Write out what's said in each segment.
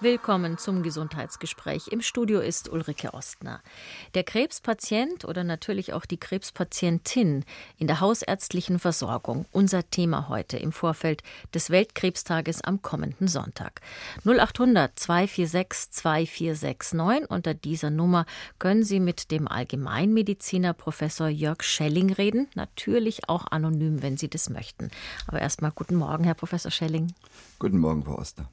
Willkommen zum Gesundheitsgespräch. Im Studio ist Ulrike Ostner. Der Krebspatient oder natürlich auch die Krebspatientin in der hausärztlichen Versorgung. Unser Thema heute im Vorfeld des Weltkrebstages am kommenden Sonntag. 0800 246 2469. Unter dieser Nummer können Sie mit dem Allgemeinmediziner Professor Jörg Schelling reden. Natürlich auch anonym, wenn Sie das möchten. Aber erstmal guten Morgen, Herr Professor Schelling. Guten Morgen, Frau Ostner.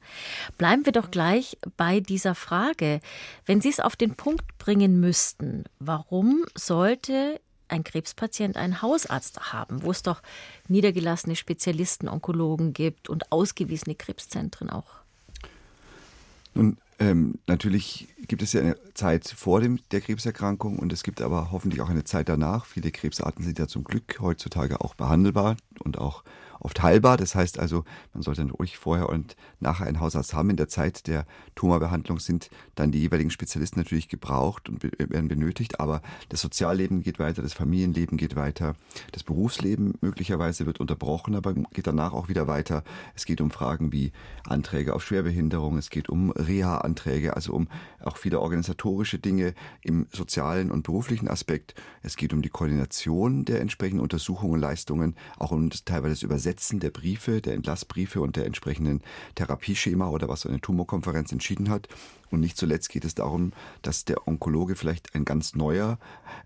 Bleiben wir doch gleich bei dieser Frage. Wenn Sie es auf den Punkt bringen müssten, warum sollte ein Krebspatient einen Hausarzt haben, wo es doch niedergelassene Spezialisten, Onkologen gibt und ausgewiesene Krebszentren auch? Nun, ähm, natürlich gibt es ja eine Zeit vor dem, der Krebserkrankung und es gibt aber hoffentlich auch eine Zeit danach. Viele Krebsarten sind ja zum Glück heutzutage auch behandelbar und auch oft heilbar. Das heißt also, man sollte ruhig vorher und nachher einen Hausarzt haben. In der Zeit der Tumorbehandlung sind dann die jeweiligen Spezialisten natürlich gebraucht und werden benötigt, aber das Sozialleben geht weiter, das Familienleben geht weiter, das Berufsleben möglicherweise wird unterbrochen, aber geht danach auch wieder weiter. Es geht um Fragen wie Anträge auf Schwerbehinderung, es geht um Reha-Anträge, also um auch viele organisatorische Dinge im sozialen und beruflichen Aspekt. Es geht um die Koordination der entsprechenden Untersuchungen und Leistungen, auch um teilweise das Übersetzen Übersetzen der Briefe, der Entlassbriefe und der entsprechenden Therapieschema oder was eine Tumorkonferenz entschieden hat. Und nicht zuletzt geht es darum, dass der Onkologe vielleicht ein ganz neuer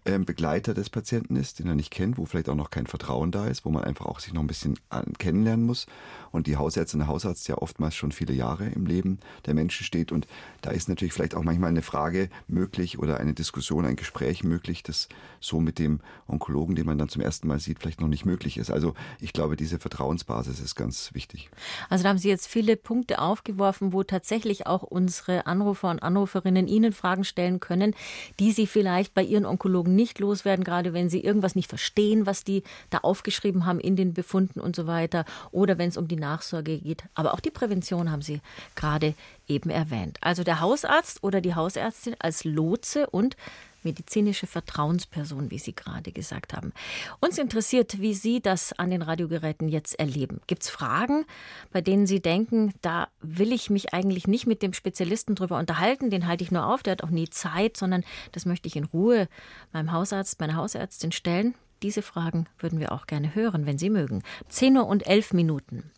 äh, Begleiter des Patienten ist, den er nicht kennt, wo vielleicht auch noch kein Vertrauen da ist, wo man einfach auch sich noch ein bisschen an, kennenlernen muss. Und die Hausärztin der Hausarzt ja oftmals schon viele Jahre im Leben der Menschen steht. Und da ist natürlich vielleicht auch manchmal eine Frage möglich oder eine Diskussion, ein Gespräch möglich, das so mit dem Onkologen, den man dann zum ersten Mal sieht, vielleicht noch nicht möglich ist. Also ich glaube, diese Vertrauensbasis ist ganz wichtig. Also da haben Sie jetzt viele Punkte aufgeworfen, wo tatsächlich auch unsere Anrufe Anrufer und Anruferinnen Ihnen Fragen stellen können, die Sie vielleicht bei Ihren Onkologen nicht loswerden, gerade wenn Sie irgendwas nicht verstehen, was die da aufgeschrieben haben in den Befunden und so weiter, oder wenn es um die Nachsorge geht. Aber auch die Prävention haben Sie gerade eben erwähnt. Also der Hausarzt oder die Hausärztin als Lotse und medizinische Vertrauensperson, wie Sie gerade gesagt haben. Uns interessiert, wie Sie das an den Radiogeräten jetzt erleben. Gibt es Fragen, bei denen Sie denken, da will ich mich eigentlich nicht mit dem Spezialisten drüber unterhalten, den halte ich nur auf, der hat auch nie Zeit, sondern das möchte ich in Ruhe meinem Hausarzt, meiner Hausärztin stellen? Diese Fragen würden wir auch gerne hören, wenn Sie mögen. 10 Uhr und 11 Minuten.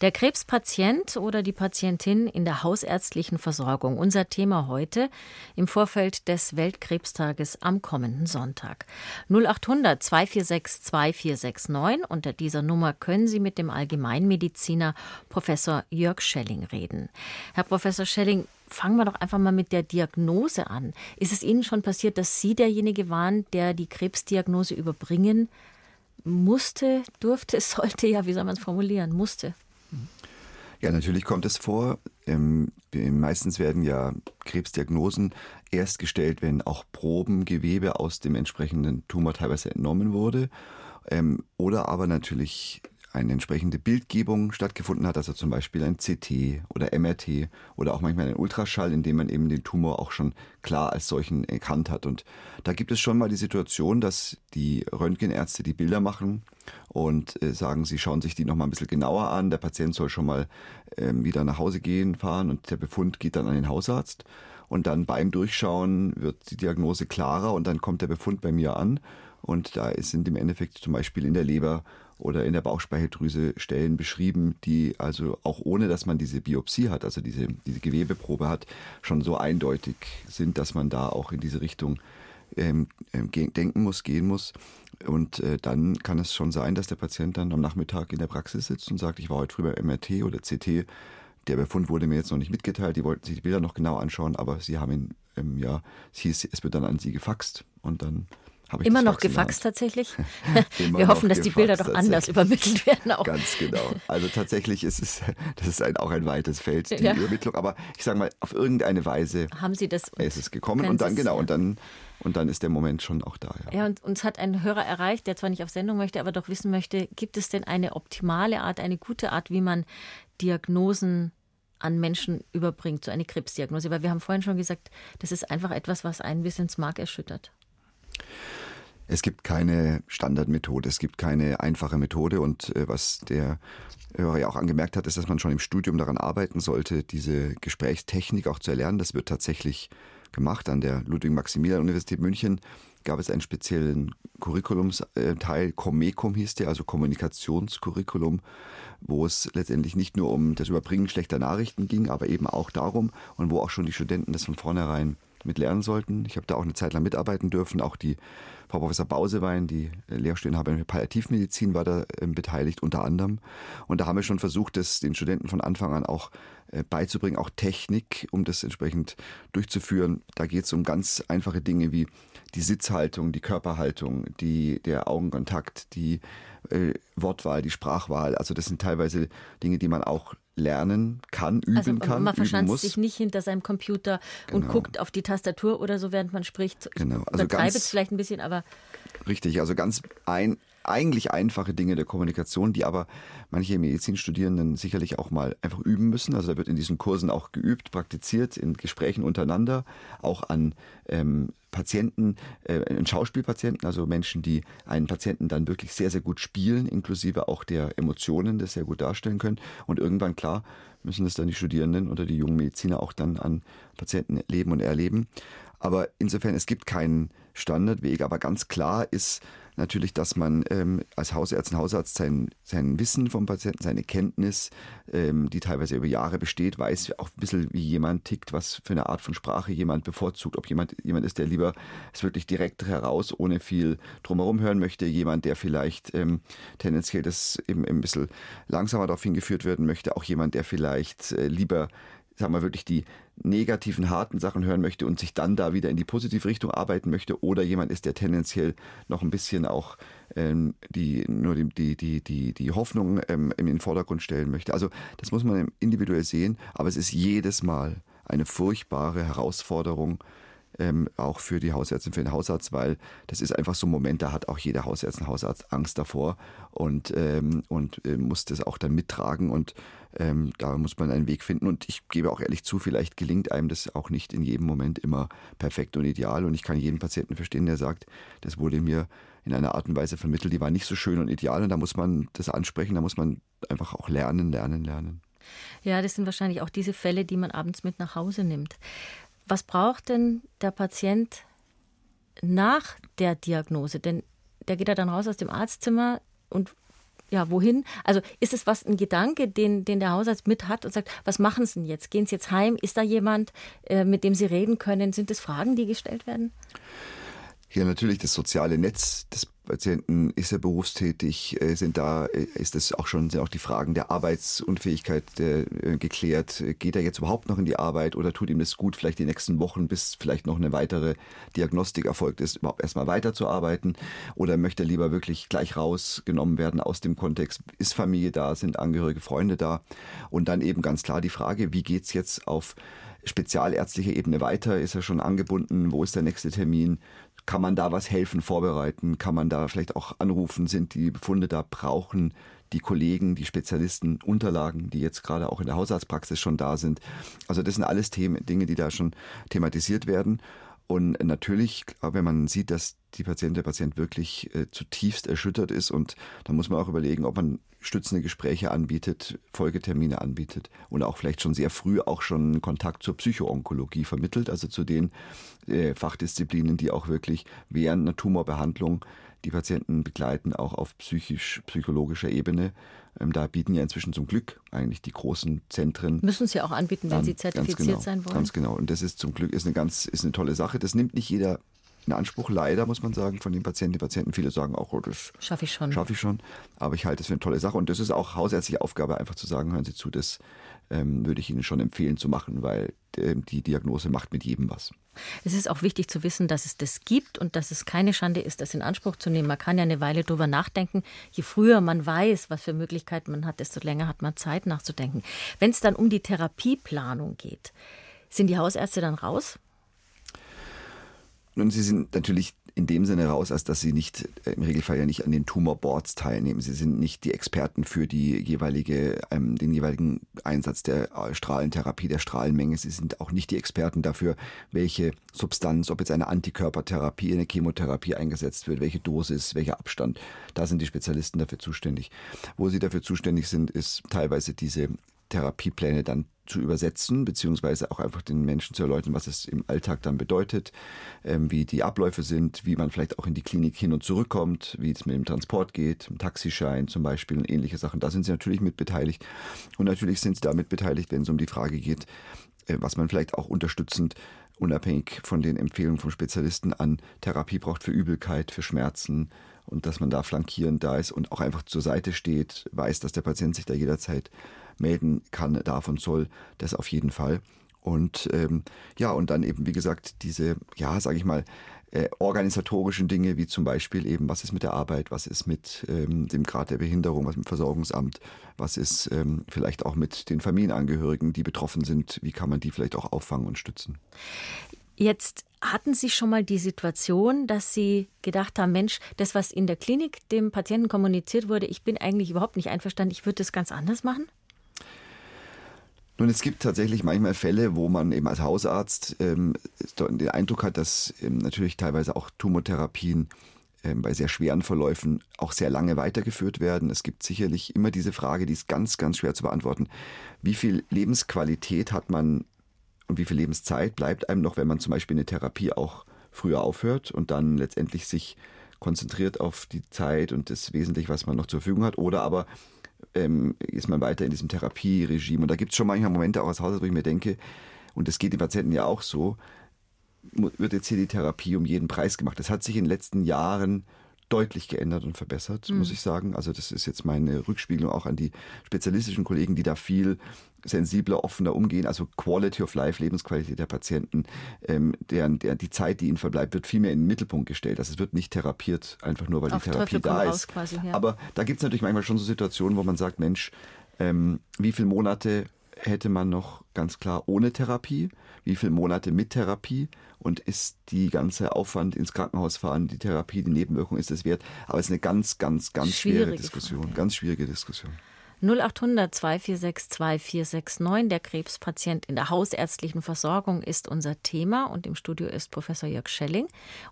Der Krebspatient oder die Patientin in der hausärztlichen Versorgung. Unser Thema heute im Vorfeld des Weltkrebstages am kommenden Sonntag. 0800 246 2469. Unter dieser Nummer können Sie mit dem Allgemeinmediziner Professor Jörg Schelling reden. Herr Professor Schelling, fangen wir doch einfach mal mit der Diagnose an. Ist es Ihnen schon passiert, dass Sie derjenige waren, der die Krebsdiagnose überbringen musste, durfte, sollte, ja, wie soll man es formulieren, musste? Ja, natürlich kommt es vor. Ähm, meistens werden ja Krebsdiagnosen erst gestellt, wenn auch Probengewebe aus dem entsprechenden Tumor teilweise entnommen wurde. Ähm, oder aber natürlich eine entsprechende Bildgebung stattgefunden hat, also zum Beispiel ein CT oder MRT oder auch manchmal ein Ultraschall, in dem man eben den Tumor auch schon klar als solchen erkannt hat. Und da gibt es schon mal die Situation, dass die Röntgenärzte die Bilder machen und äh, sagen, sie schauen sich die noch mal ein bisschen genauer an. Der Patient soll schon mal ähm, wieder nach Hause gehen, fahren und der Befund geht dann an den Hausarzt. Und dann beim Durchschauen wird die Diagnose klarer und dann kommt der Befund bei mir an. Und da sind im Endeffekt zum Beispiel in der Leber oder in der Bauchspeicheldrüse Stellen beschrieben, die also auch ohne, dass man diese Biopsie hat, also diese, diese Gewebeprobe hat, schon so eindeutig sind, dass man da auch in diese Richtung ähm, ähm denken muss, gehen muss. Und äh, dann kann es schon sein, dass der Patient dann am Nachmittag in der Praxis sitzt und sagt, ich war heute früh beim MRT oder CT. Der Befund wurde mir jetzt noch nicht mitgeteilt, die wollten sich die Bilder noch genau anschauen, aber sie haben ihn, ähm, ja, es hieß, es wird dann an sie gefaxt und dann Immer noch gefaxt tatsächlich? Wir hoffen, dass die Bilder doch anders übermittelt werden. Auch. Ganz genau. Also tatsächlich ist es, das ist ein, auch ein weites Feld, die ja. Übermittlung. Aber ich sage mal, auf irgendeine Weise haben Sie das ist es gekommen und dann genau und dann und dann ist der Moment schon auch da. Ja. ja, und uns hat ein Hörer erreicht, der zwar nicht auf Sendung möchte, aber doch wissen möchte, gibt es denn eine optimale Art, eine gute Art, wie man Diagnosen an Menschen überbringt, so eine Krebsdiagnose? Weil wir haben vorhin schon gesagt, das ist einfach etwas, was einen bis ins Mark erschüttert. Es gibt keine Standardmethode, es gibt keine einfache Methode und äh, was der Hörer ja auch angemerkt hat, ist, dass man schon im Studium daran arbeiten sollte, diese Gesprächstechnik auch zu erlernen. Das wird tatsächlich gemacht. An der Ludwig-Maximilian-Universität München gab es einen speziellen Curriculumsteil, Comecum hieß der, also Kommunikationscurriculum, wo es letztendlich nicht nur um das Überbringen schlechter Nachrichten ging, aber eben auch darum und wo auch schon die Studenten das von vornherein mit lernen sollten. Ich habe da auch eine Zeit lang mitarbeiten dürfen. Auch die Frau Professor Bausewein, die Lehrstuhlinhaberin für Palliativmedizin, war da äh, beteiligt unter anderem. Und da haben wir schon versucht, das den Studenten von Anfang an auch äh, beizubringen, auch Technik, um das entsprechend durchzuführen. Da geht es um ganz einfache Dinge wie die Sitzhaltung, die Körperhaltung, die, der Augenkontakt, die äh, Wortwahl, die Sprachwahl. Also das sind teilweise Dinge, die man auch lernen kann, üben also, kann. Man verschanzt sich nicht hinter seinem Computer genau. und guckt auf die Tastatur oder so, während man spricht. Genau. Also Übertreibe es vielleicht ein bisschen, aber. Richtig, also ganz ein, eigentlich einfache Dinge der Kommunikation, die aber manche Medizinstudierenden sicherlich auch mal einfach üben müssen. Also da wird in diesen Kursen auch geübt, praktiziert, in Gesprächen untereinander, auch an ähm, Patienten, äh, Schauspielpatienten, also Menschen, die einen Patienten dann wirklich sehr, sehr gut spielen, inklusive auch der Emotionen, das sehr gut darstellen können. Und irgendwann, klar, müssen es dann die Studierenden oder die jungen Mediziner auch dann an Patienten leben und erleben. Aber insofern, es gibt keinen Standardweg, aber ganz klar ist, natürlich, dass man ähm, als Hausärztin, Hausarzt sein, sein Wissen vom Patienten, seine Kenntnis, ähm, die teilweise über Jahre besteht, weiß auch ein bisschen, wie jemand tickt, was für eine Art von Sprache jemand bevorzugt. Ob jemand jemand ist, der lieber es wirklich direkt heraus, ohne viel drumherum hören möchte, jemand, der vielleicht ähm, tendenziell das eben ein bisschen langsamer darauf hingeführt werden möchte, auch jemand, der vielleicht äh, lieber sagen wir wirklich die negativen, harten Sachen hören möchte und sich dann da wieder in die positive Richtung arbeiten möchte oder jemand ist, der tendenziell noch ein bisschen auch ähm, die, nur die, die, die, die, die Hoffnung ähm, in den Vordergrund stellen möchte. Also das muss man individuell sehen, aber es ist jedes Mal eine furchtbare Herausforderung, ähm, auch für die Hausärztin, für den Hausarzt, weil das ist einfach so ein Moment, da hat auch jeder Hausärztin, Hausarzt Angst davor und, ähm, und äh, muss das auch dann mittragen und ähm, da muss man einen Weg finden und ich gebe auch ehrlich zu, vielleicht gelingt einem das auch nicht in jedem Moment immer perfekt und ideal und ich kann jeden Patienten verstehen, der sagt, das wurde mir in einer Art und Weise vermittelt, die war nicht so schön und ideal und da muss man das ansprechen, da muss man einfach auch lernen, lernen, lernen. Ja, das sind wahrscheinlich auch diese Fälle, die man abends mit nach Hause nimmt. Was braucht denn der Patient nach der Diagnose? Denn der geht ja dann raus aus dem Arztzimmer und ja, wohin? Also ist es was ein Gedanke, den, den der Hausarzt mit hat und sagt, was machen Sie denn jetzt? Gehen Sie jetzt heim? Ist da jemand, äh, mit dem Sie reden können? Sind es Fragen, die gestellt werden? Ja, natürlich das soziale Netz des Patienten, ist er berufstätig, äh, sind da, äh, ist es auch schon, sind auch die Fragen der Arbeitsunfähigkeit äh, geklärt. Geht er jetzt überhaupt noch in die Arbeit oder tut ihm das gut, vielleicht die nächsten Wochen, bis vielleicht noch eine weitere Diagnostik erfolgt ist, überhaupt erstmal weiterzuarbeiten? Oder möchte er lieber wirklich gleich rausgenommen werden aus dem Kontext? Ist Familie da? Sind Angehörige, Freunde da? Und dann eben ganz klar die Frage, wie geht's jetzt auf spezialärztlicher Ebene weiter? Ist er schon angebunden? Wo ist der nächste Termin? Kann man da was helfen, vorbereiten? Kann man da vielleicht auch anrufen? Sind die Befunde da? Brauchen die Kollegen, die Spezialisten Unterlagen, die jetzt gerade auch in der Hausarztpraxis schon da sind? Also das sind alles Themen, Dinge, die da schon thematisiert werden. Und natürlich, wenn man sieht, dass die Patientin, der Patient wirklich äh, zutiefst erschüttert ist und dann muss man auch überlegen, ob man stützende Gespräche anbietet, Folgetermine anbietet und auch vielleicht schon sehr früh auch schon Kontakt zur Psychoonkologie vermittelt, also zu den äh, Fachdisziplinen, die auch wirklich während einer Tumorbehandlung die Patienten begleiten, auch auf psychisch-psychologischer Ebene. Ähm, da bieten ja inzwischen zum Glück eigentlich die großen Zentren. Müssen sie auch anbieten, wenn an, sie zertifiziert genau, sein wollen. Ganz genau. Und das ist zum Glück ist eine ganz ist eine tolle Sache. Das nimmt nicht jeder in Anspruch, leider muss man sagen, von den Patienten. Die Patienten, viele sagen auch, oh, das schaffe ich schon. Schaffe ich schon. Aber ich halte es für eine tolle Sache. Und das ist auch hausärztliche Aufgabe, einfach zu sagen, hören Sie zu, das ähm, würde ich Ihnen schon empfehlen zu machen, weil äh, die Diagnose macht mit jedem was. Es ist auch wichtig zu wissen, dass es das gibt und dass es keine Schande ist, das in Anspruch zu nehmen. Man kann ja eine Weile drüber nachdenken. Je früher man weiß, was für Möglichkeiten man hat, desto länger hat man Zeit nachzudenken. Wenn es dann um die Therapieplanung geht, sind die Hausärzte dann raus? Nun, sie sind natürlich in dem Sinne raus, als dass sie nicht äh, im Regelfall ja nicht an den Tumorboards teilnehmen. Sie sind nicht die Experten für die jeweilige, ähm, den jeweiligen Einsatz der äh, Strahlentherapie, der Strahlenmenge. Sie sind auch nicht die Experten dafür, welche Substanz, ob jetzt eine Antikörpertherapie, eine Chemotherapie eingesetzt wird, welche Dosis, welcher Abstand. Da sind die Spezialisten dafür zuständig. Wo sie dafür zuständig sind, ist teilweise diese Therapiepläne dann zu übersetzen, beziehungsweise auch einfach den Menschen zu erläutern, was es im Alltag dann bedeutet, ähm, wie die Abläufe sind, wie man vielleicht auch in die Klinik hin und zurückkommt, wie es mit dem Transport geht, im Taxischein zum Beispiel und ähnliche Sachen. Da sind sie natürlich mit beteiligt. Und natürlich sind sie damit beteiligt, wenn es um die Frage geht, äh, was man vielleicht auch unterstützend unabhängig von den Empfehlungen vom Spezialisten an Therapie braucht für Übelkeit, für Schmerzen und dass man da flankierend da ist und auch einfach zur Seite steht, weiß, dass der Patient sich da jederzeit melden kann, darf und soll, das auf jeden Fall. Und ähm, ja, und dann eben, wie gesagt, diese, ja, sage ich mal, äh, organisatorischen Dinge, wie zum Beispiel eben, was ist mit der Arbeit, was ist mit ähm, dem Grad der Behinderung, was mit dem Versorgungsamt, was ist ähm, vielleicht auch mit den Familienangehörigen, die betroffen sind, wie kann man die vielleicht auch auffangen und stützen. Jetzt hatten Sie schon mal die Situation, dass Sie gedacht haben, Mensch, das, was in der Klinik dem Patienten kommuniziert wurde, ich bin eigentlich überhaupt nicht einverstanden, ich würde das ganz anders machen? Nun, es gibt tatsächlich manchmal Fälle, wo man eben als Hausarzt ähm, den Eindruck hat, dass ähm, natürlich teilweise auch Tumortherapien ähm, bei sehr schweren Verläufen auch sehr lange weitergeführt werden. Es gibt sicherlich immer diese Frage, die ist ganz, ganz schwer zu beantworten. Wie viel Lebensqualität hat man und wie viel Lebenszeit bleibt einem noch, wenn man zum Beispiel eine Therapie auch früher aufhört und dann letztendlich sich konzentriert auf die Zeit und das Wesentliche, was man noch zur Verfügung hat, oder aber ähm, ist man weiter in diesem Therapieregime. Und da gibt es schon manchmal Momente auch als Hausarzt, wo ich mir denke, und das geht den Patienten ja auch so, wird jetzt hier die Therapie um jeden Preis gemacht. Das hat sich in den letzten Jahren deutlich geändert und verbessert, mhm. muss ich sagen. Also das ist jetzt meine Rückspiegelung auch an die spezialistischen Kollegen, die da viel sensibler, offener umgehen. Also Quality of Life, Lebensqualität der Patienten, ähm, deren, der, die Zeit, die ihnen verbleibt, wird viel mehr in den Mittelpunkt gestellt. Also es wird nicht therapiert, einfach nur, weil Auf die Therapie da ist. Quasi, ja. Aber da gibt es natürlich manchmal schon so Situationen, wo man sagt, Mensch, ähm, wie viele Monate hätte man noch ganz klar ohne Therapie? Wie viele Monate mit Therapie? Und ist die ganze Aufwand ins Krankenhaus fahren, die Therapie, die Nebenwirkung, ist es wert? Aber es ist eine ganz, ganz, ganz schwere Diskussion. Frage. Ganz schwierige Diskussion. 0800 246 2469. Der Krebspatient in der hausärztlichen Versorgung ist unser Thema und im Studio ist Professor Jörg Schelling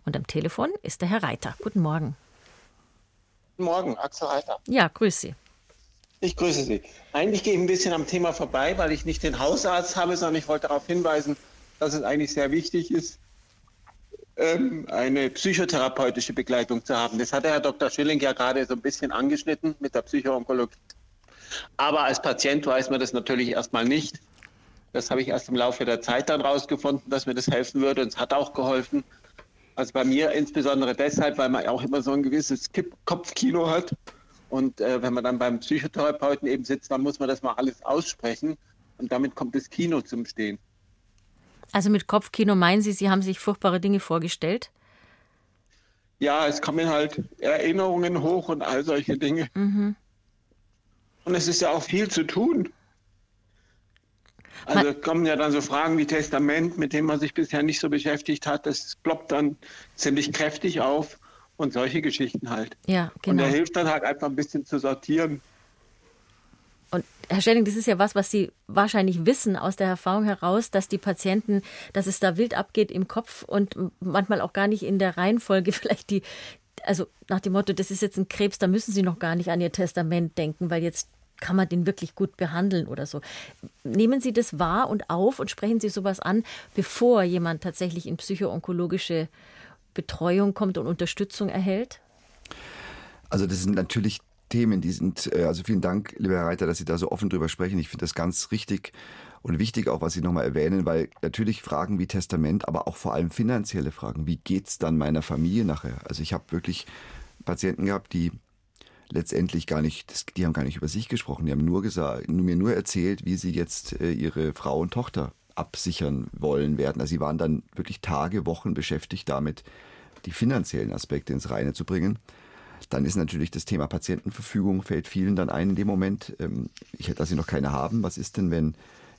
und am Telefon ist der Herr Reiter. Guten Morgen. Guten Morgen, Axel Reiter. Ja, grüße Sie. Ich grüße Sie. Eigentlich gehe ich ein bisschen am Thema vorbei, weil ich nicht den Hausarzt habe, sondern ich wollte darauf hinweisen, dass es eigentlich sehr wichtig ist, ähm, eine psychotherapeutische Begleitung zu haben. Das hat der Herr Dr. Schilling ja gerade so ein bisschen angeschnitten mit der Psychoonkologie. Aber als Patient weiß man das natürlich erstmal nicht. Das habe ich erst im Laufe der Zeit dann rausgefunden, dass mir das helfen würde und es hat auch geholfen. Also bei mir insbesondere deshalb, weil man auch immer so ein gewisses Kopfkino hat und äh, wenn man dann beim Psychotherapeuten eben sitzt, dann muss man das mal alles aussprechen. Und damit kommt das Kino zum Stehen. Also mit Kopfkino meinen Sie, Sie haben sich furchtbare Dinge vorgestellt? Ja, es kommen halt Erinnerungen hoch und all solche Dinge. Mhm. Und es ist ja auch viel zu tun. Also kommen ja dann so Fragen wie Testament, mit dem man sich bisher nicht so beschäftigt hat. Das ploppt dann ziemlich kräftig auf und solche Geschichten halt. Ja, genau. Und der hilft dann halt einfach ein bisschen zu sortieren. Und Herr Schelling, das ist ja was, was Sie wahrscheinlich wissen aus der Erfahrung heraus, dass die Patienten, dass es da wild abgeht im Kopf und manchmal auch gar nicht in der Reihenfolge vielleicht die, also nach dem Motto, das ist jetzt ein Krebs, da müssen Sie noch gar nicht an Ihr Testament denken, weil jetzt kann man den wirklich gut behandeln oder so. Nehmen Sie das wahr und auf und sprechen Sie sowas an, bevor jemand tatsächlich in psychoonkologische Betreuung kommt und Unterstützung erhält? Also das sind natürlich Themen, die sind, äh, also vielen Dank, lieber Herr Reiter, dass Sie da so offen drüber sprechen. Ich finde das ganz richtig und wichtig auch, was Sie nochmal erwähnen, weil natürlich Fragen wie Testament, aber auch vor allem finanzielle Fragen. Wie geht es dann meiner Familie nachher? Also ich habe wirklich Patienten gehabt, die letztendlich gar nicht, die haben gar nicht über sich gesprochen. Die haben nur gesagt, mir nur erzählt, wie sie jetzt äh, ihre Frau und Tochter absichern wollen werden. Also sie waren dann wirklich Tage, Wochen beschäftigt damit, die finanziellen Aspekte ins Reine zu bringen. Dann ist natürlich das Thema Patientenverfügung, fällt vielen dann ein in dem Moment. Ähm, ich hätte, dass sie noch keine haben. Was ist denn, wenn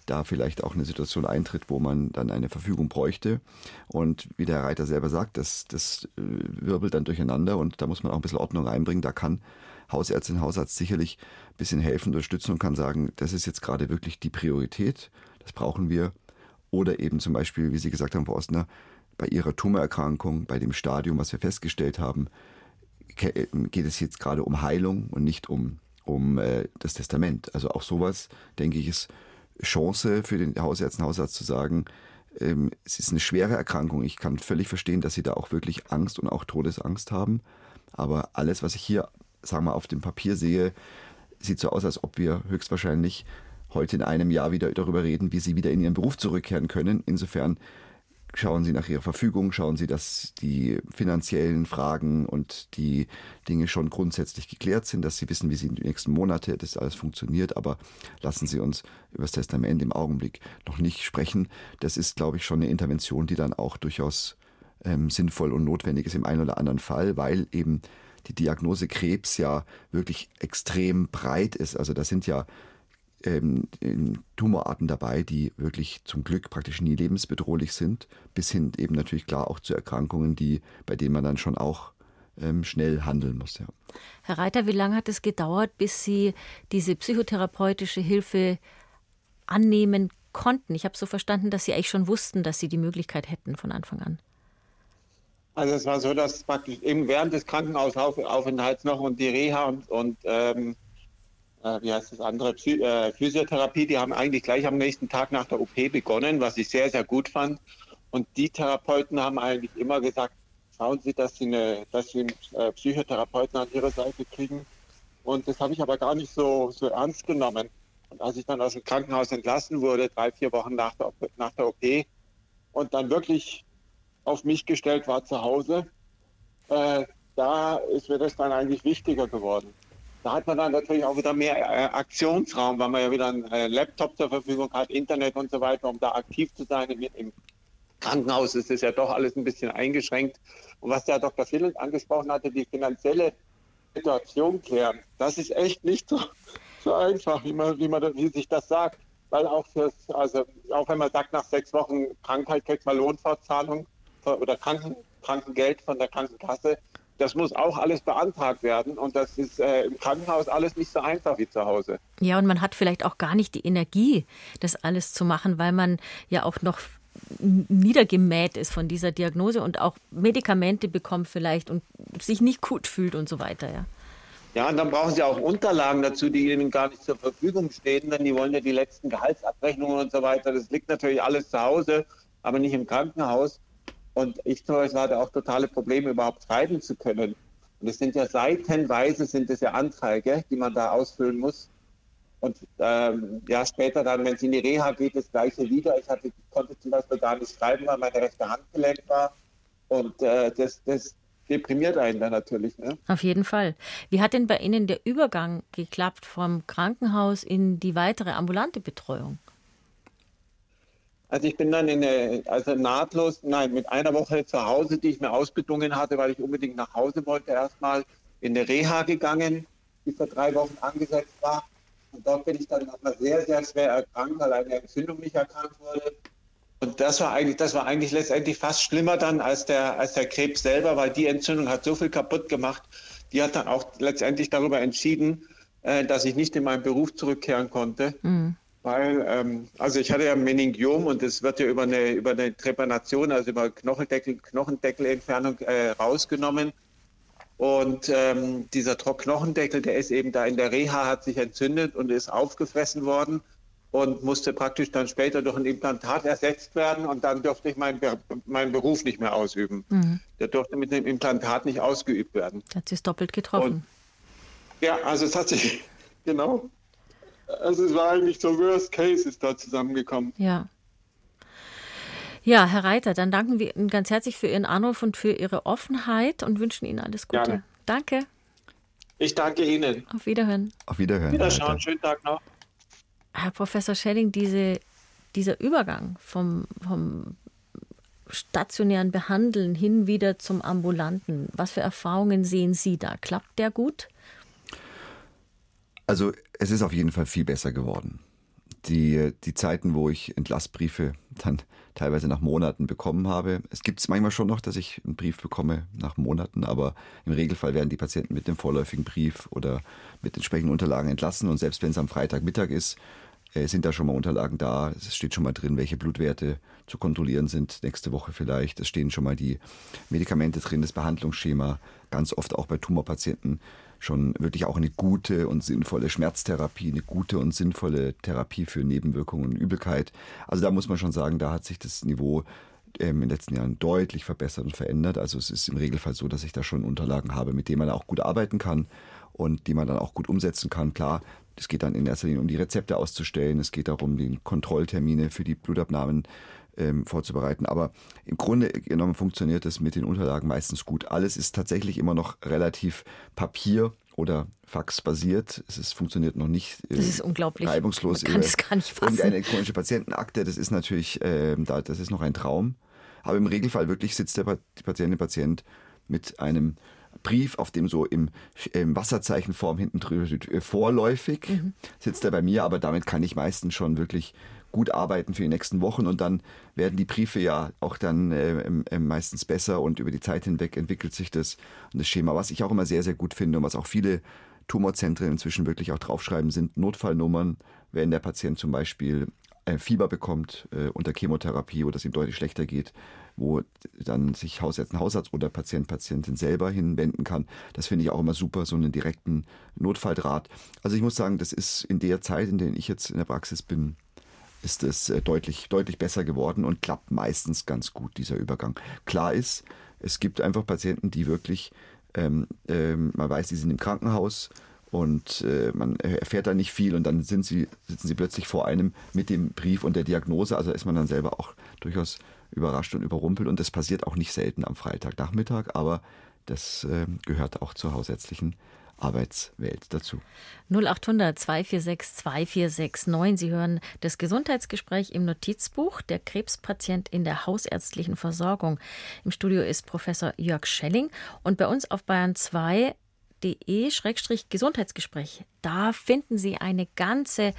da vielleicht auch eine Situation eintritt, wo man dann eine Verfügung bräuchte. Und wie der Reiter selber sagt, das, das äh, wirbelt dann durcheinander und da muss man auch ein bisschen Ordnung reinbringen. Da kann Hausärztin, Hausarzt sicherlich ein bisschen helfen, unterstützen und kann sagen, das ist jetzt gerade wirklich die Priorität, das brauchen wir. Oder eben zum Beispiel, wie Sie gesagt haben, Frau Ostner, bei Ihrer Tumorerkrankung, bei dem Stadium, was wir festgestellt haben, geht es jetzt gerade um Heilung und nicht um, um äh, das Testament. Also auch sowas, denke ich, ist Chance für den Hausärzten, Hausarzt zu sagen, ähm, es ist eine schwere Erkrankung. Ich kann völlig verstehen, dass Sie da auch wirklich Angst und auch Todesangst haben. Aber alles, was ich hier, sagen wir, auf dem Papier sehe, sieht so aus, als ob wir höchstwahrscheinlich heute in einem Jahr wieder darüber reden, wie Sie wieder in Ihren Beruf zurückkehren können. Insofern schauen Sie nach Ihrer Verfügung, schauen Sie, dass die finanziellen Fragen und die Dinge schon grundsätzlich geklärt sind, dass Sie wissen, wie Sie in den nächsten Monaten das alles funktioniert, aber lassen Sie uns über das Testament im Augenblick noch nicht sprechen. Das ist, glaube ich, schon eine Intervention, die dann auch durchaus ähm, sinnvoll und notwendig ist im einen oder anderen Fall, weil eben die Diagnose Krebs ja wirklich extrem breit ist. Also da sind ja ähm, Tumorarten dabei, die wirklich zum Glück praktisch nie lebensbedrohlich sind, bis hin eben natürlich klar auch zu Erkrankungen, die, bei denen man dann schon auch ähm, schnell handeln muss. Ja. Herr Reiter, wie lange hat es gedauert, bis Sie diese psychotherapeutische Hilfe annehmen konnten? Ich habe so verstanden, dass Sie eigentlich schon wussten, dass Sie die Möglichkeit hätten von Anfang an. Also es war so, dass praktisch eben während des Krankenhausaufenthalts noch und die Reha und, und ähm, äh, wie heißt das andere, Psy äh, Physiotherapie, die haben eigentlich gleich am nächsten Tag nach der OP begonnen, was ich sehr, sehr gut fand. Und die Therapeuten haben eigentlich immer gesagt, schauen Sie, dass Sie, eine, dass Sie einen äh, Psychotherapeuten an Ihrer Seite kriegen. Und das habe ich aber gar nicht so, so ernst genommen. Und als ich dann aus dem Krankenhaus entlassen wurde, drei, vier Wochen nach der, nach der OP, und dann wirklich auf mich gestellt war zu Hause, äh, da ist mir das dann eigentlich wichtiger geworden. Da hat man dann natürlich auch wieder mehr äh, Aktionsraum, weil man ja wieder einen äh, Laptop zur Verfügung hat, Internet und so weiter, um da aktiv zu sein. Im Krankenhaus ist es ja doch alles ein bisschen eingeschränkt. Und was der Dr. Philipp angesprochen hatte, die finanzielle Situation klären, das ist echt nicht so, so einfach, wie, man, wie, man, wie sich das sagt. Weil auch fürs, also auch wenn man sagt, nach sechs Wochen Krankheit kriegt man Lohnfortzahlung oder Kranken, Krankengeld von der Krankenkasse, das muss auch alles beantragt werden und das ist äh, im Krankenhaus alles nicht so einfach wie zu Hause. Ja, und man hat vielleicht auch gar nicht die Energie, das alles zu machen, weil man ja auch noch niedergemäht ist von dieser Diagnose und auch Medikamente bekommt vielleicht und sich nicht gut fühlt und so weiter, ja. Ja, und dann brauchen sie auch Unterlagen dazu, die ihnen gar nicht zur Verfügung stehen, denn die wollen ja die letzten Gehaltsabrechnungen und so weiter. Das liegt natürlich alles zu Hause, aber nicht im Krankenhaus. Und ich zum Beispiel hatte auch totale Probleme, überhaupt schreiben zu können. Und es sind ja seitenweise sind es ja Anträge, die man da ausfüllen muss. Und ähm, ja, später dann, wenn es in die Reha geht, das gleiche wieder. Ich hatte, konnte zum Beispiel gar nicht schreiben, weil meine rechte Hand gelenkt war. Und äh, das, das deprimiert einen dann natürlich. Ne? Auf jeden Fall. Wie hat denn bei Ihnen der Übergang geklappt vom Krankenhaus in die weitere ambulante Betreuung? Also ich bin dann in eine, also nahtlos, nein, mit einer Woche zu Hause, die ich mir ausbedungen hatte, weil ich unbedingt nach Hause wollte, erstmal in eine Reha gegangen, die für drei Wochen angesetzt war. Und dort bin ich dann nochmal sehr, sehr schwer erkrankt, weil eine Entzündung mich erkannt wurde. Und das war eigentlich, das war eigentlich letztendlich fast schlimmer dann als der, als der Krebs selber, weil die Entzündung hat so viel kaputt gemacht. Die hat dann auch letztendlich darüber entschieden, äh, dass ich nicht in meinen Beruf zurückkehren konnte. Mhm. Weil, ähm, also ich hatte ja Meningiom und das wird ja über eine, über eine Trepanation, also über Knochendeckel, Knochendeckelentfernung äh, rausgenommen. Und ähm, dieser Knochendeckel, der ist eben da in der Reha, hat sich entzündet und ist aufgefressen worden und musste praktisch dann später durch ein Implantat ersetzt werden und dann durfte ich meinen, meinen Beruf nicht mehr ausüben. Mhm. Der durfte mit dem Implantat nicht ausgeübt werden. Hat sich doppelt getroffen. Und, ja, also es hat sich, genau. Also es war eigentlich so Worst Case ist da zusammengekommen. Ja. Ja, Herr Reiter, dann danken wir Ihnen ganz herzlich für Ihren Anruf und für Ihre Offenheit und wünschen Ihnen alles Gute. Gerne. Danke. Ich danke Ihnen. Auf Wiederhören. Auf Wiederhören. Wiederschauen. Schönen Tag noch. Herr Professor Schelling, diese, dieser Übergang vom, vom stationären Behandeln hin wieder zum ambulanten, was für Erfahrungen sehen Sie da? Klappt der gut? Also es ist auf jeden Fall viel besser geworden. die, die Zeiten, wo ich Entlassbriefe dann teilweise nach Monaten bekommen habe. Es gibt es manchmal schon noch, dass ich einen Brief bekomme nach Monaten, aber im Regelfall werden die Patienten mit dem vorläufigen Brief oder mit entsprechenden Unterlagen entlassen. Und selbst wenn es am Freitagmittag ist, äh, sind da schon mal Unterlagen da. Es steht schon mal drin, welche Blutwerte zu kontrollieren sind nächste Woche vielleicht. Es stehen schon mal die Medikamente drin, das Behandlungsschema, ganz oft auch bei Tumorpatienten schon wirklich auch eine gute und sinnvolle Schmerztherapie, eine gute und sinnvolle Therapie für Nebenwirkungen und Übelkeit. Also da muss man schon sagen, da hat sich das Niveau ähm, in den letzten Jahren deutlich verbessert und verändert. Also es ist im Regelfall so, dass ich da schon Unterlagen habe, mit denen man auch gut arbeiten kann und die man dann auch gut umsetzen kann. Klar, es geht dann in erster Linie um die Rezepte auszustellen. Es geht darum, die Kontrolltermine für die Blutabnahmen ähm, vorzubereiten. Aber im Grunde genommen funktioniert es mit den Unterlagen meistens gut. Alles ist tatsächlich immer noch relativ Papier oder Fax basiert. Es ist, funktioniert noch nicht äh, das ist unglaublich. reibungslos. Man kann es gar nicht fassen. Eine elektronische Patientenakte, das ist natürlich, äh, da, das ist noch ein Traum. Aber im Regelfall wirklich sitzt der Patientin, Patient mit einem Brief, auf dem so im, im Wasserzeichenform hinten drüber steht, äh, vorläufig mhm. sitzt er bei mir, aber damit kann ich meistens schon wirklich gut arbeiten für die nächsten Wochen und dann werden die Briefe ja auch dann äh, meistens besser und über die Zeit hinweg entwickelt sich das das Schema. Was ich auch immer sehr, sehr gut finde und was auch viele Tumorzentren inzwischen wirklich auch draufschreiben, sind Notfallnummern, wenn der Patient zum Beispiel äh, Fieber bekommt äh, unter Chemotherapie oder es ihm deutlich schlechter geht, wo dann sich Hausarzt, Hausarzt oder Patient, Patientin selber hinwenden kann. Das finde ich auch immer super, so einen direkten Notfalldraht. Also ich muss sagen, das ist in der Zeit, in der ich jetzt in der Praxis bin, ist es äh, deutlich, deutlich besser geworden und klappt meistens ganz gut, dieser Übergang. Klar ist, es gibt einfach Patienten, die wirklich, ähm, ähm, man weiß, die sind im Krankenhaus und äh, man erfährt da nicht viel und dann sind sie, sitzen sie plötzlich vor einem mit dem Brief und der Diagnose. Also ist man dann selber auch durchaus überrascht und überrumpelt und das passiert auch nicht selten am Freitagnachmittag, aber das äh, gehört auch zur hausärztlichen Arbeitswelt dazu. 0800 246 2469. Sie hören das Gesundheitsgespräch im Notizbuch Der Krebspatient in der hausärztlichen Versorgung. Im Studio ist Professor Jörg Schelling und bei uns auf Bayern 2 de-gesundheitsgespräch. Da finden Sie eine ganze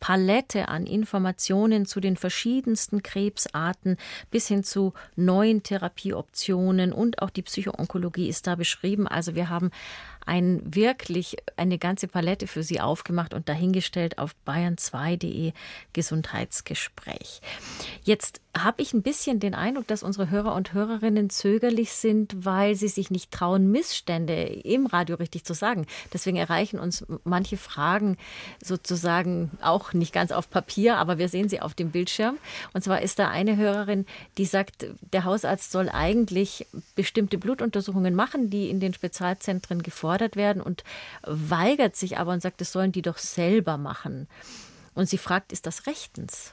Palette an Informationen zu den verschiedensten Krebsarten bis hin zu neuen Therapieoptionen und auch die Psychoonkologie ist da beschrieben. Also wir haben ein wirklich eine ganze Palette für Sie aufgemacht und dahingestellt auf bayern2.de Gesundheitsgespräch. Jetzt habe ich ein bisschen den Eindruck, dass unsere Hörer und Hörerinnen zögerlich sind, weil sie sich nicht trauen, Missstände im Radio richtig zu sagen. Deswegen erreichen uns manche Fragen sozusagen auch nicht ganz auf Papier, aber wir sehen sie auf dem Bildschirm. Und zwar ist da eine Hörerin, die sagt, der Hausarzt soll eigentlich bestimmte Blutuntersuchungen machen, die in den Spezialzentren gefordert gefordert werden und weigert sich aber und sagt, das sollen die doch selber machen. Und sie fragt, ist das rechtens?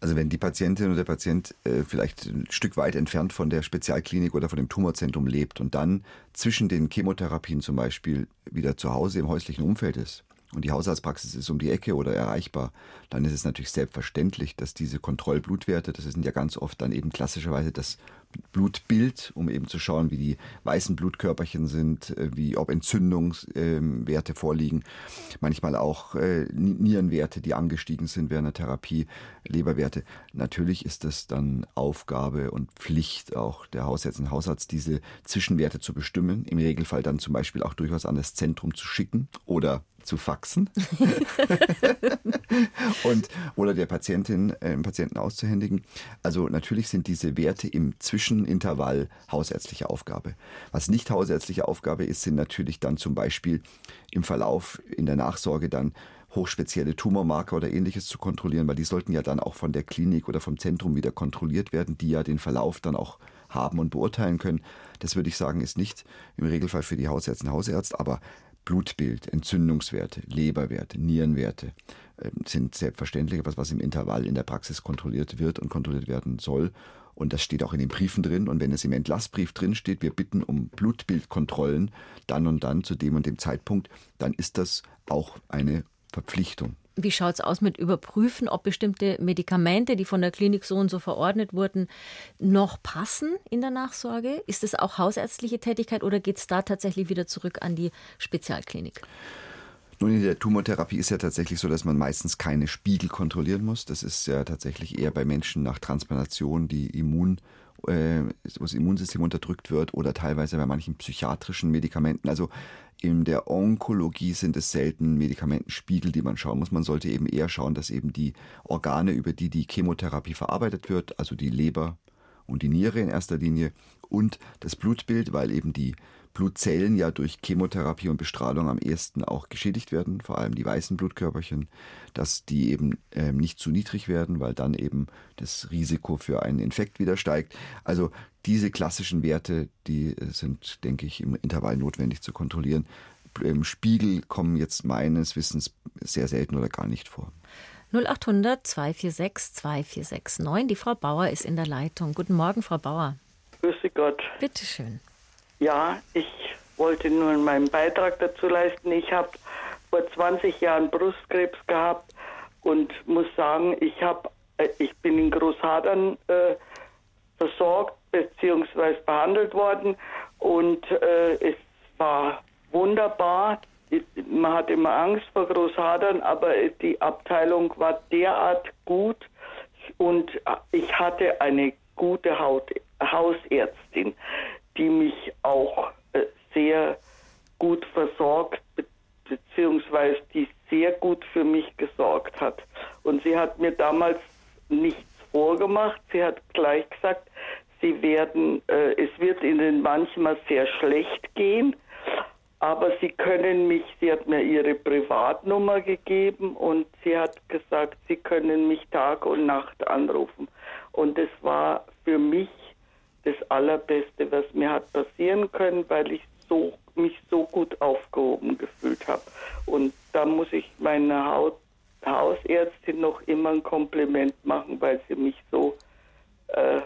Also wenn die Patientin oder der Patient äh, vielleicht ein Stück weit entfernt von der Spezialklinik oder von dem Tumorzentrum lebt und dann zwischen den Chemotherapien zum Beispiel wieder zu Hause im häuslichen Umfeld ist und die Hausarztpraxis ist um die Ecke oder erreichbar, dann ist es natürlich selbstverständlich, dass diese Kontrollblutwerte, das sind ja ganz oft dann eben klassischerweise das Blutbild, um eben zu schauen, wie die weißen Blutkörperchen sind, äh, wie ob Entzündungswerte vorliegen, manchmal auch äh, Nierenwerte, die angestiegen sind während der Therapie, Leberwerte. Natürlich ist es dann Aufgabe und Pflicht auch der Hausärztin und Hausarzt, diese Zwischenwerte zu bestimmen, im Regelfall dann zum Beispiel auch durchaus an das Zentrum zu schicken oder zu faxen und oder der Patientin äh, Patienten auszuhändigen. Also natürlich sind diese Werte im Zwischenintervall hausärztliche Aufgabe. Was nicht hausärztliche Aufgabe ist, sind natürlich dann zum Beispiel im Verlauf in der Nachsorge dann hochspezielle Tumormarker oder ähnliches zu kontrollieren, weil die sollten ja dann auch von der Klinik oder vom Zentrum wieder kontrolliert werden, die ja den Verlauf dann auch haben und beurteilen können. Das würde ich sagen, ist nicht im Regelfall für die Hausärzte Hausärzt, aber Blutbild, Entzündungswerte, Leberwerte, Nierenwerte äh, sind selbstverständlich etwas, was im Intervall in der Praxis kontrolliert wird und kontrolliert werden soll. Und das steht auch in den Briefen drin. Und wenn es im Entlassbrief drin steht, wir bitten um Blutbildkontrollen, dann und dann zu dem und dem Zeitpunkt, dann ist das auch eine Verpflichtung. Wie schaut es aus mit Überprüfen, ob bestimmte Medikamente, die von der Klinik so und so verordnet wurden, noch passen in der Nachsorge? Ist es auch hausärztliche Tätigkeit oder geht es da tatsächlich wieder zurück an die Spezialklinik? Nun, in der Tumortherapie ist ja tatsächlich so, dass man meistens keine Spiegel kontrollieren muss. Das ist ja tatsächlich eher bei Menschen nach Transplantation, die Immun, äh, wo das Immunsystem unterdrückt wird oder teilweise bei manchen psychiatrischen Medikamenten. Also in der Onkologie sind es selten Medikamentenspiegel, die man schauen muss. Man sollte eben eher schauen, dass eben die Organe, über die die Chemotherapie verarbeitet wird, also die Leber und die Niere in erster Linie und das Blutbild, weil eben die Blutzellen ja durch Chemotherapie und Bestrahlung am ehesten auch geschädigt werden, vor allem die weißen Blutkörperchen, dass die eben äh, nicht zu niedrig werden, weil dann eben das Risiko für einen Infekt wieder steigt. Also diese klassischen Werte, die äh, sind, denke ich, im Intervall notwendig zu kontrollieren. Spiegel kommen jetzt meines Wissens sehr selten oder gar nicht vor. 0800 246 2469. Die Frau Bauer ist in der Leitung. Guten Morgen, Frau Bauer. Grüße Gott. Bitte schön. Ja, ich wollte nur meinen Beitrag dazu leisten. Ich habe vor 20 Jahren Brustkrebs gehabt und muss sagen, ich habe, äh, ich bin in Großhadern äh, versorgt bzw. behandelt worden und äh, es war wunderbar. Man hat immer Angst vor Großhadern, aber die Abteilung war derart gut und ich hatte eine gute Haut, Hausärztin die mich auch äh, sehr gut versorgt be beziehungsweise die sehr gut für mich gesorgt hat. Und sie hat mir damals nichts vorgemacht. Sie hat gleich gesagt, sie werden, äh, es wird ihnen manchmal sehr schlecht gehen, aber sie können mich, sie hat mir ihre Privatnummer gegeben und sie hat gesagt, sie können mich Tag und Nacht anrufen. Und es war für mich das Allerbeste, was mir hat passieren können, weil ich so, mich so gut aufgehoben gefühlt habe. Und da muss ich meiner Haut, Hausärztin noch immer ein Kompliment machen, weil sie mich so äh,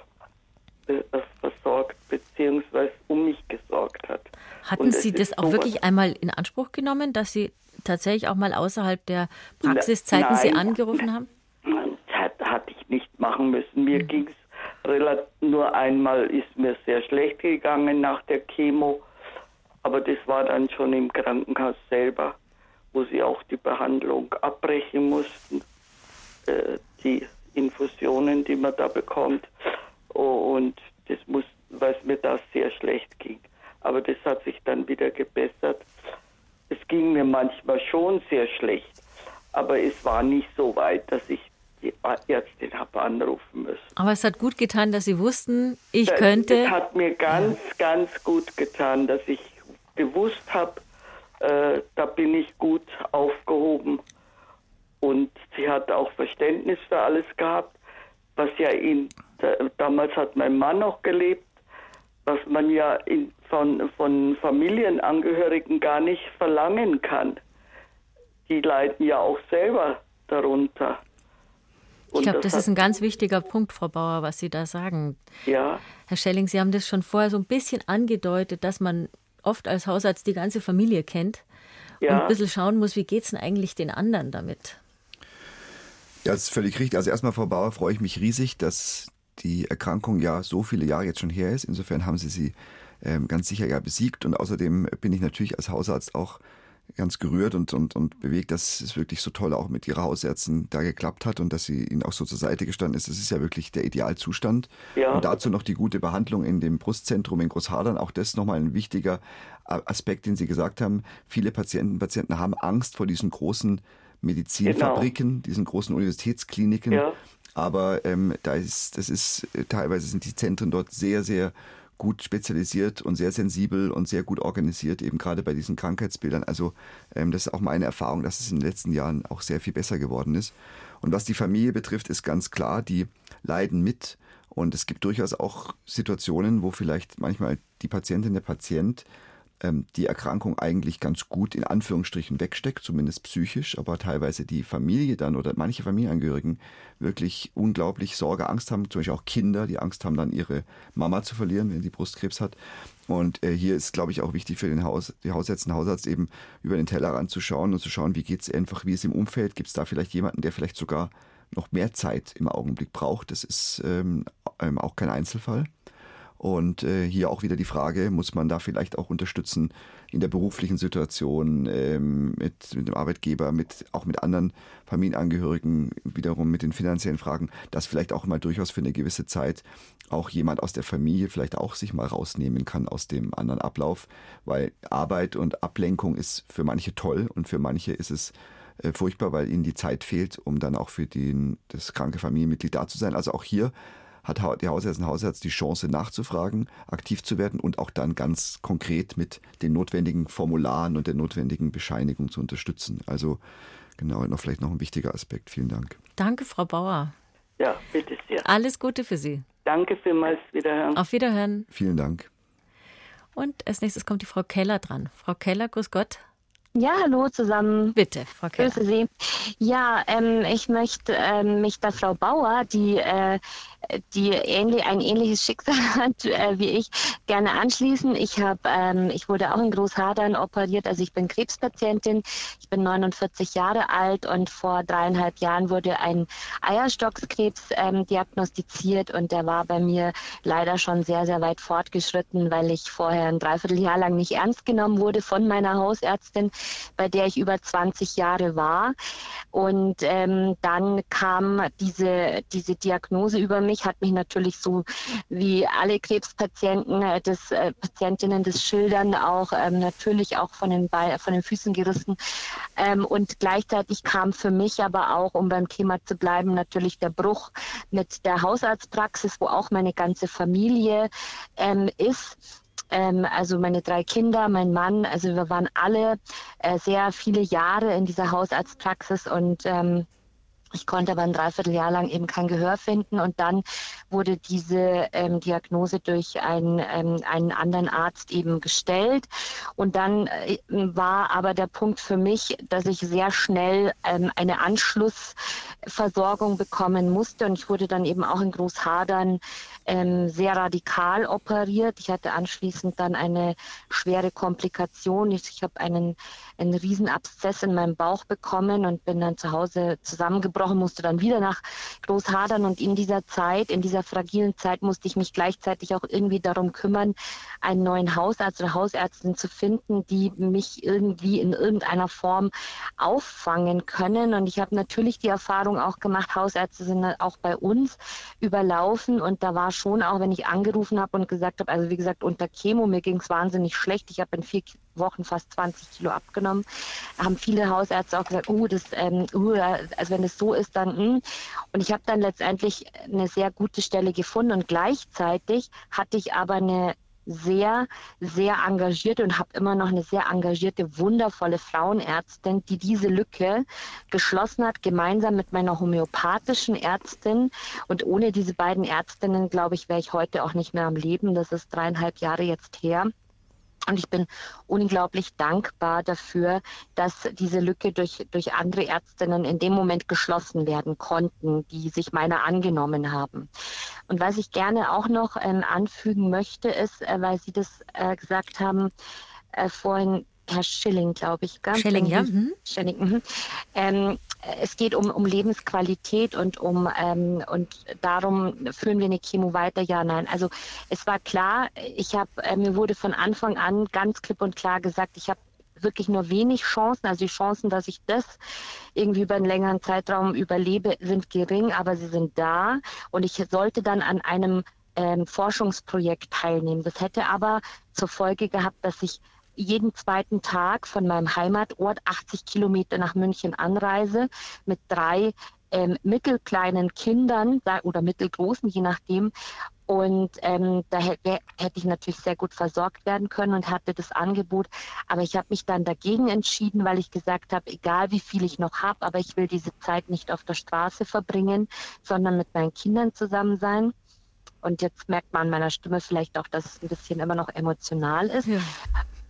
äh versorgt bzw. um mich gesorgt hat. Hatten Sie das auch wirklich einmal in Anspruch genommen, dass Sie tatsächlich auch mal außerhalb der Praxiszeiten Nein, Sie angerufen haben? Das hatte ich nicht machen müssen. Mir mhm. ging es nur einmal ist mir sehr schlecht gegangen nach der Chemo, aber das war dann schon im Krankenhaus selber, wo sie auch die Behandlung abbrechen mussten, äh, die Infusionen, die man da bekommt. Und das muss, weil es mir da sehr schlecht ging. Aber das hat sich dann wieder gebessert. Es ging mir manchmal schon sehr schlecht, aber es war nicht so weit, dass ich die Ärztin habe anrufen müssen. Aber es hat gut getan, dass Sie wussten, ich das, könnte. Es hat mir ganz, ganz gut getan, dass ich gewusst habe, äh, da bin ich gut aufgehoben. Und sie hat auch Verständnis für alles gehabt, was ja in, da, damals hat mein Mann noch gelebt, was man ja in, von, von Familienangehörigen gar nicht verlangen kann. Die leiden ja auch selber darunter. Ich glaube, das, das ist ein ganz wichtiger Punkt, Frau Bauer, was Sie da sagen. Ja. Herr Schelling, Sie haben das schon vorher so ein bisschen angedeutet, dass man oft als Hausarzt die ganze Familie kennt ja. und ein bisschen schauen muss, wie geht es denn eigentlich den anderen damit? Ja, das ist völlig richtig. Also erstmal, Frau Bauer, freue ich mich riesig, dass die Erkrankung ja so viele Jahre jetzt schon her ist. Insofern haben Sie sie ähm, ganz sicher ja besiegt und außerdem bin ich natürlich als Hausarzt auch ganz gerührt und, und, und bewegt, dass es wirklich so toll auch mit ihrer Hausärztin da geklappt hat und dass sie ihnen auch so zur Seite gestanden ist. Das ist ja wirklich der Idealzustand. Ja. Und dazu noch die gute Behandlung in dem Brustzentrum in Großhadern. Auch das nochmal ein wichtiger Aspekt, den Sie gesagt haben. Viele Patienten, Patienten haben Angst vor diesen großen Medizinfabriken, genau. diesen großen Universitätskliniken. Ja. Aber ähm, da ist, das ist, teilweise sind die Zentren dort sehr, sehr gut spezialisiert und sehr sensibel und sehr gut organisiert, eben gerade bei diesen Krankheitsbildern. Also ähm, das ist auch meine Erfahrung, dass es in den letzten Jahren auch sehr viel besser geworden ist. Und was die Familie betrifft, ist ganz klar, die leiden mit. Und es gibt durchaus auch Situationen, wo vielleicht manchmal die Patientin, der Patient ähm, die Erkrankung eigentlich ganz gut in Anführungsstrichen wegsteckt, zumindest psychisch, aber teilweise die Familie dann oder manche Familienangehörigen wirklich unglaublich Sorge, Angst haben, zum Beispiel auch Kinder, die Angst haben, dann ihre Mama zu verlieren, wenn sie Brustkrebs hat. Und äh, hier ist, glaube ich, auch wichtig für den Haus, die Hausärzte Hausarzt eben über den Tellerrand zu schauen und zu schauen, wie geht es einfach, wie ist im Umfeld, gibt es da vielleicht jemanden, der vielleicht sogar noch mehr Zeit im Augenblick braucht. Das ist ähm, ähm auch kein Einzelfall. Und äh, hier auch wieder die Frage, muss man da vielleicht auch unterstützen in der beruflichen Situation ähm, mit, mit dem Arbeitgeber, mit, auch mit anderen Familienangehörigen, wiederum mit den finanziellen Fragen, dass vielleicht auch mal durchaus für eine gewisse Zeit auch jemand aus der Familie vielleicht auch sich mal rausnehmen kann aus dem anderen Ablauf, weil Arbeit und Ablenkung ist für manche toll und für manche ist es äh, furchtbar, weil ihnen die Zeit fehlt, um dann auch für den, das kranke Familienmitglied da zu sein. Also auch hier hat die Hausärztin Hausarzt die Chance nachzufragen, aktiv zu werden und auch dann ganz konkret mit den notwendigen Formularen und der notwendigen Bescheinigung zu unterstützen. Also genau, noch vielleicht noch ein wichtiger Aspekt. Vielen Dank. Danke, Frau Bauer. Ja, bitte sehr. Alles Gute für Sie. Danke vielmals. Wiederhören. Auf Wiederhören. Vielen Dank. Und als nächstes kommt die Frau Keller dran. Frau Keller, grüß Gott. Ja, hallo zusammen. Bitte, Frau Keller. Grüße Sie. Ja, ähm, ich möchte ähm, mich der Frau Bauer, die äh, die ähnlich, ein ähnliches Schicksal hat äh, wie ich, gerne anschließen. Ich, hab, ähm, ich wurde auch in Großhadern operiert, also ich bin Krebspatientin. Ich bin 49 Jahre alt und vor dreieinhalb Jahren wurde ein Eierstockskrebs ähm, diagnostiziert und der war bei mir leider schon sehr, sehr weit fortgeschritten, weil ich vorher ein Dreivierteljahr lang nicht ernst genommen wurde von meiner Hausärztin, bei der ich über 20 Jahre war. Und ähm, dann kam diese, diese Diagnose über mich hat mich natürlich so wie alle Krebspatienten, äh, des, äh, Patientinnen des Schildern auch ähm, natürlich auch von den, Be von den Füßen gerissen. Ähm, und gleichzeitig kam für mich aber auch, um beim Thema zu bleiben, natürlich der Bruch mit der Hausarztpraxis, wo auch meine ganze Familie ähm, ist ähm, also meine drei Kinder, mein Mann, also wir waren alle äh, sehr viele Jahre in dieser Hausarztpraxis und ähm, ich konnte aber ein Dreivierteljahr lang eben kein Gehör finden und dann wurde diese ähm, Diagnose durch einen, ähm, einen anderen Arzt eben gestellt. Und dann äh, war aber der Punkt für mich, dass ich sehr schnell ähm, eine Anschlussversorgung bekommen musste und ich wurde dann eben auch in Großhadern ähm, sehr radikal operiert. Ich hatte anschließend dann eine schwere Komplikation. Ich, ich habe einen, einen Riesenabszess in meinem Bauch bekommen und bin dann zu Hause zusammengebrochen, musste dann wieder nach Großhadern und in dieser Zeit, in dieser fragilen Zeit musste ich mich gleichzeitig auch irgendwie darum kümmern, einen neuen Hausarzt oder Hausärztin zu finden, die mich irgendwie in irgendeiner Form auffangen können. Und ich habe natürlich die Erfahrung auch gemacht, Hausärzte sind auch bei uns überlaufen und da war schon auch, wenn ich angerufen habe und gesagt habe, also wie gesagt, unter Chemo, mir ging es wahnsinnig schlecht. Ich habe in vier Wochen fast 20 Kilo abgenommen. Haben viele Hausärzte auch gesagt, oh, das, ähm, uh, also wenn es so ist, dann, mh. Hm. und ich habe dann letztendlich eine sehr gute Stelle gefunden und gleichzeitig hatte ich aber eine sehr, sehr engagiert und habe immer noch eine sehr engagierte, wundervolle Frauenärztin, die diese Lücke geschlossen hat, gemeinsam mit meiner homöopathischen Ärztin. Und ohne diese beiden Ärztinnen, glaube ich, wäre ich heute auch nicht mehr am Leben. Das ist dreieinhalb Jahre jetzt her. Und ich bin unglaublich dankbar dafür, dass diese Lücke durch, durch andere Ärztinnen in dem Moment geschlossen werden konnten, die sich meiner angenommen haben. Und was ich gerne auch noch ähm, anfügen möchte, ist, äh, weil Sie das äh, gesagt haben, äh, vorhin, Herr Schilling, glaube ich. Gell? Schilling, ja. Mhm. Schilling, mhm. Ähm, es geht um, um Lebensqualität und um ähm, und darum führen wir eine Chemo weiter. Ja, nein. Also es war klar, ich habe äh, mir wurde von Anfang an ganz klipp und klar gesagt, ich habe wirklich nur wenig Chancen. Also die Chancen, dass ich das irgendwie über einen längeren Zeitraum überlebe, sind gering, aber sie sind da. Und ich sollte dann an einem ähm, Forschungsprojekt teilnehmen. Das hätte aber zur Folge gehabt, dass ich jeden zweiten Tag von meinem Heimatort 80 Kilometer nach München anreise mit drei ähm, mittelkleinen Kindern oder mittelgroßen, je nachdem. Und ähm, da hätte, ich natürlich sehr gut versorgt werden können und hatte das Angebot. Aber ich habe mich dann dagegen entschieden, weil ich gesagt habe, egal wie viel ich noch habe, aber ich will diese Zeit nicht auf der Straße verbringen, sondern mit meinen Kindern zusammen sein. Und jetzt merkt man an meiner Stimme vielleicht auch, dass es ein bisschen immer noch emotional ist. Ja.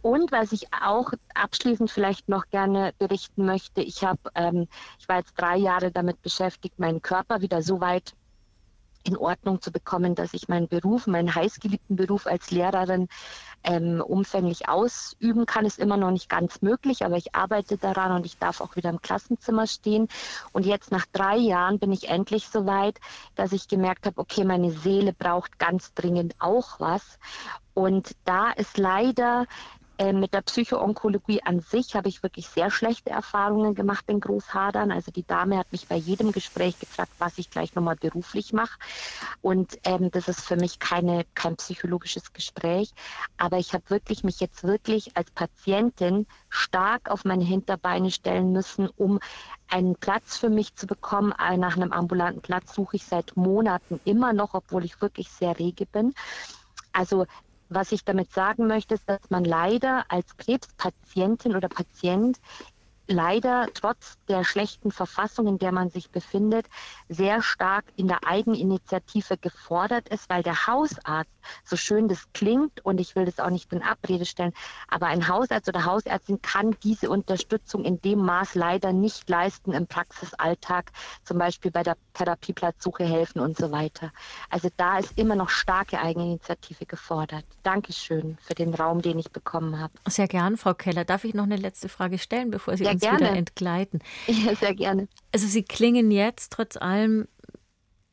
Und was ich auch abschließend vielleicht noch gerne berichten möchte, ich habe, ähm, ich war jetzt drei Jahre damit beschäftigt, meinen Körper wieder so weit in Ordnung zu bekommen, dass ich meinen Beruf, meinen heißgeliebten Beruf als Lehrerin ähm, umfänglich ausüben kann, ist immer noch nicht ganz möglich, aber ich arbeite daran und ich darf auch wieder im Klassenzimmer stehen. Und jetzt nach drei Jahren bin ich endlich so weit, dass ich gemerkt habe, okay, meine Seele braucht ganz dringend auch was. Und da ist leider ähm, mit der Psychoonkologie an sich habe ich wirklich sehr schlechte Erfahrungen gemacht in Großhadern. Also die Dame hat mich bei jedem Gespräch gefragt, was ich gleich nochmal beruflich mache. Und ähm, das ist für mich keine, kein psychologisches Gespräch. Aber ich habe wirklich mich jetzt wirklich als Patientin stark auf meine Hinterbeine stellen müssen, um einen Platz für mich zu bekommen. Nach einem ambulanten Platz suche ich seit Monaten immer noch, obwohl ich wirklich sehr rege bin. Also was ich damit sagen möchte, ist, dass man leider als Krebspatientin oder Patient leider trotz der schlechten Verfassung, in der man sich befindet, sehr stark in der Eigeninitiative gefordert ist, weil der Hausarzt, so schön das klingt, und ich will das auch nicht in Abrede stellen, aber ein Hausarzt oder Hausärztin kann diese Unterstützung in dem Maß leider nicht leisten im Praxisalltag, zum Beispiel bei der Therapieplatzsuche helfen und so weiter. Also da ist immer noch starke Eigeninitiative gefordert. Dankeschön für den Raum, den ich bekommen habe. Sehr gern, Frau Keller. Darf ich noch eine letzte Frage stellen, bevor Sie ja, uns gerne. wieder entgleiten? Ja, sehr gerne. Also Sie klingen jetzt trotz allem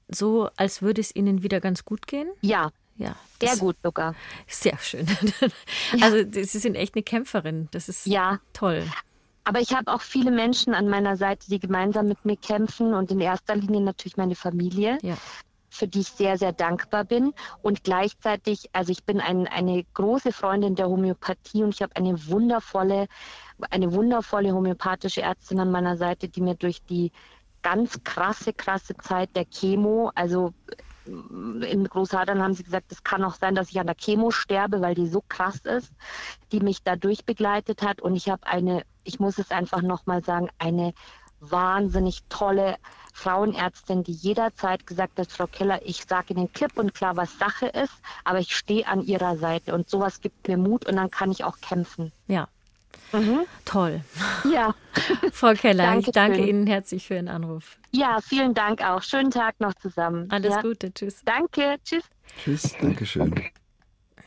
so, als würde es Ihnen wieder ganz gut gehen? Ja. Ja, sehr gut sogar. Sehr schön. Also Sie sind echt eine Kämpferin. Das ist ja. toll. Aber ich habe auch viele Menschen an meiner Seite, die gemeinsam mit mir kämpfen und in erster Linie natürlich meine Familie. Ja für die ich sehr, sehr dankbar bin. Und gleichzeitig, also ich bin ein, eine große Freundin der Homöopathie und ich habe eine wundervolle, eine wundervolle homöopathische Ärztin an meiner Seite, die mir durch die ganz krasse, krasse Zeit der Chemo, also in Großhadern haben sie gesagt, es kann auch sein, dass ich an der Chemo sterbe, weil die so krass ist, die mich da durchbegleitet hat. Und ich habe eine, ich muss es einfach nochmal sagen, eine wahnsinnig tolle Frauenärztin, die jederzeit gesagt hat, Frau Keller, ich sage Ihnen klipp und klar, was Sache ist, aber ich stehe an Ihrer Seite und sowas gibt mir Mut und dann kann ich auch kämpfen. Ja. Mhm. Toll. Ja. Frau Keller, danke ich danke schön. Ihnen herzlich für Ihren Anruf. Ja, vielen Dank auch. Schönen Tag noch zusammen. Alles ja. Gute. Tschüss. Danke. Tschüss. Tschüss. Dankeschön.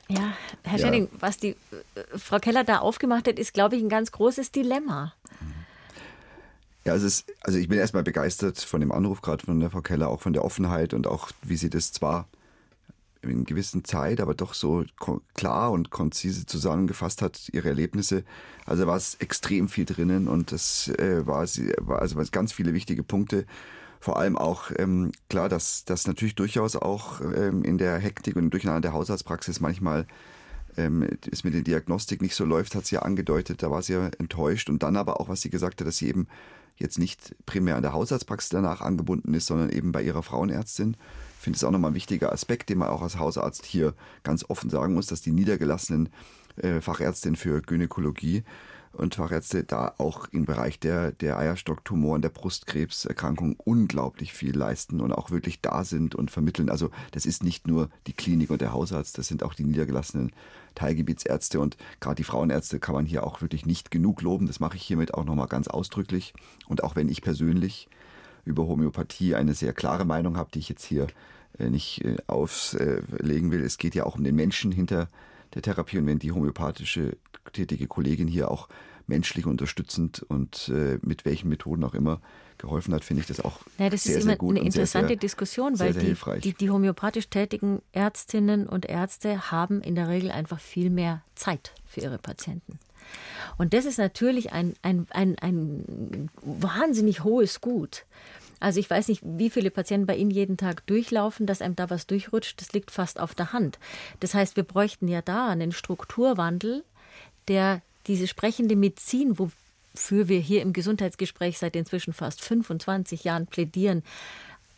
Ja, Herr ja. Schenning, was die äh, Frau Keller da aufgemacht hat, ist, glaube ich, ein ganz großes Dilemma. Ja, es ist, also ich bin erstmal begeistert von dem Anruf gerade von der Frau Keller, auch von der Offenheit und auch, wie sie das zwar in gewissen Zeit, aber doch so klar und konzise zusammengefasst hat, ihre Erlebnisse. Also war es extrem viel drinnen und das äh, war, sie, war also ganz viele wichtige Punkte. Vor allem auch ähm, klar, dass das natürlich durchaus auch ähm, in der Hektik und Durcheinander der Hausarztpraxis manchmal ähm, es mit der Diagnostik nicht so läuft, hat sie ja angedeutet. Da war sie ja enttäuscht und dann aber auch, was sie gesagt hat, dass sie eben jetzt nicht primär an der Hausarztpraxis danach angebunden ist, sondern eben bei ihrer Frauenärztin. Ich finde es auch nochmal ein wichtiger Aspekt, den man auch als Hausarzt hier ganz offen sagen muss, dass die niedergelassenen äh, Fachärztinnen für Gynäkologie und Fachärzte da auch im Bereich der, der Eierstocktumoren, der Brustkrebserkrankung unglaublich viel leisten und auch wirklich da sind und vermitteln. Also das ist nicht nur die Klinik und der Hausarzt, das sind auch die niedergelassenen Teilgebietsärzte und gerade die Frauenärzte kann man hier auch wirklich nicht genug loben. Das mache ich hiermit auch nochmal ganz ausdrücklich. Und auch wenn ich persönlich über Homöopathie eine sehr klare Meinung habe, die ich jetzt hier äh, nicht äh, auflegen will. Es geht ja auch um den Menschen hinter der Therapie und wenn die homöopathische tätige Kollegin hier auch menschlich unterstützend und äh, mit welchen Methoden auch immer geholfen hat, finde ich das auch ja, das sehr, ist immer eine interessante sehr, Diskussion, weil sehr, die, die, die, homöopathisch tätigen Ärztinnen und Ärzte haben in der Regel einfach viel mehr Zeit für ihre Patienten. Und das ist natürlich ein, ein, ein, ein wahnsinnig hohes Gut. Also ich weiß nicht, wie viele Patienten bei Ihnen jeden Tag durchlaufen, dass einem da was durchrutscht, das liegt fast auf der Hand. Das heißt, wir bräuchten ja da einen Strukturwandel, der diese sprechende Medizin, wofür wir hier im Gesundheitsgespräch seit inzwischen fast 25 Jahren plädieren,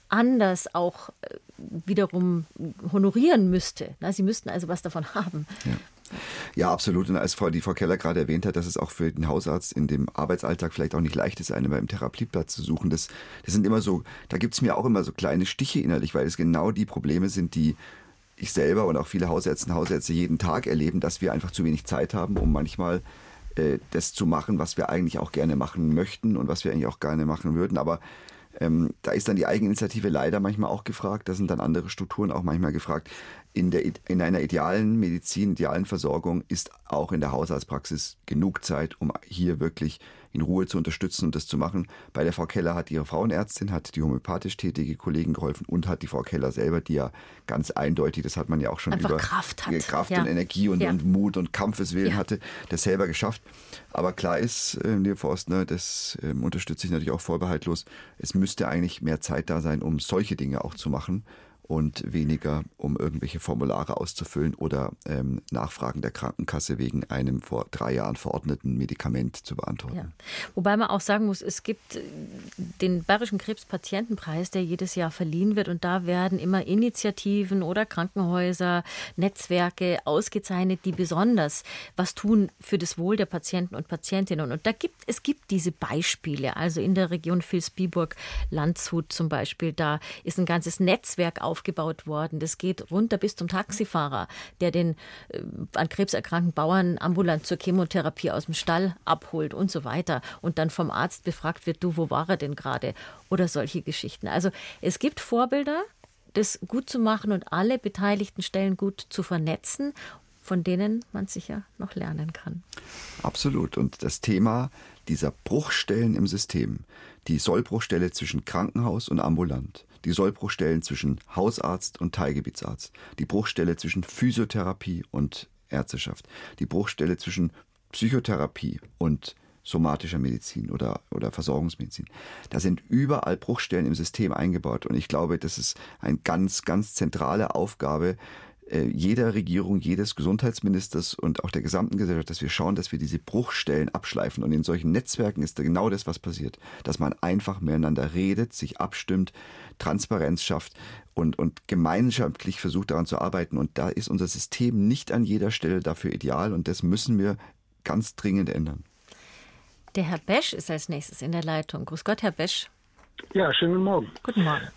anders auch äh, wiederum honorieren müsste. Sie müssten also was davon haben. Ja. Ja, absolut. Und als Frau, die Frau Keller gerade erwähnt hat, dass es auch für den Hausarzt in dem Arbeitsalltag vielleicht auch nicht leicht ist, einen beim Therapieplatz zu suchen. Das, das sind immer so, da gibt es mir auch immer so kleine Stiche innerlich, weil es genau die Probleme sind, die ich selber und auch viele Hausärzte und Hausärzte jeden Tag erleben, dass wir einfach zu wenig Zeit haben, um manchmal äh, das zu machen, was wir eigentlich auch gerne machen möchten und was wir eigentlich auch gerne machen würden. Aber Ähm, da ist dann die Eigeninitiative leider manchmal auch gefragt. Da sind dann andere Strukturen auch manchmal gefragt. In, der, in einer idealen Medizin, idealen Versorgung ist auch in der Hausarztpraxis genug Zeit, um hier wirklich in Ruhe zu unterstützen und das zu machen. Bei der Frau Keller hat ihre Frauenärztin, hat die homöopathisch tätige Kollegin geholfen und hat die Frau Keller selber, die ja ganz eindeutig, das hat man ja auch schon Einfach über Kraft, hat. Kraft ja. und Energie und, ja. und Mut und Kampfeswillen Ja. hatte, das selber geschafft. Aber klar ist, äh, liebe Forstner, das ähm, unterstütze ich natürlich auch vorbehaltlos. Es müsste eigentlich mehr Zeit da sein, um solche Dinge auch zu machen und weniger, um irgendwelche Formulare auszufüllen oder ähm, Nachfragen der Krankenkasse wegen einem vor drei Jahren verordneten Medikament zu beantworten. Ja. Wobei man auch sagen muss, es gibt äh, den Bayerischen Krebspatientenpreis, der jedes Jahr verliehen wird. Und da werden immer Initiativen oder Krankenhäuser, Netzwerke ausgezeichnet, die besonders was tun für das Wohl der Patienten und Patientinnen. Und da gibt es gibt diese Beispiele. Also in der Region Vilsbiburg, Landshut zum Beispiel, da ist ein ganzes Netzwerk aufgebaut worden. Das geht runter bis zum Taxifahrer, der den äh, an Krebs erkrankten Bauern ambulant zur Chemotherapie aus dem Stall abholt und so weiter und dann vom Arzt befragt wird, du, wo war er denn gerade? Oder solche Geschichten. Also es gibt Vorbilder, das gut zu machen und alle beteiligten Stellen gut zu vernetzen, von denen man sicher noch lernen kann. Absolut. Und das Thema dieser Bruchstellen im System, die Sollbruchstelle zwischen Krankenhaus und ambulant, die Sollbruchstellen zwischen Hausarzt und Teilgebietsarzt, die Bruchstelle zwischen Physiotherapie und Ärzteschaft, die Bruchstelle zwischen Psychotherapie und somatischer Medizin oder, oder Versorgungsmedizin. Da sind überall Bruchstellen im System eingebaut. Und ich glaube, das ist eine ganz, ganz zentrale Aufgabe jeder Regierung, jedes Gesundheitsministers und auch der gesamten Gesellschaft, dass wir schauen, dass wir diese Bruchstellen abschleifen. Und in solchen Netzwerken ist genau das, was passiert. Dass man einfach miteinander redet, sich abstimmt, Transparenz schafft und, und gemeinschaftlich versucht daran zu arbeiten. Und da ist unser System nicht an jeder Stelle dafür ideal. Und das müssen wir ganz dringend ändern. Der Herr Besch ist als nächstes in der Leitung. Grüß Gott, Herr Besch. Ja, schönen guten Morgen. Guten Morgen.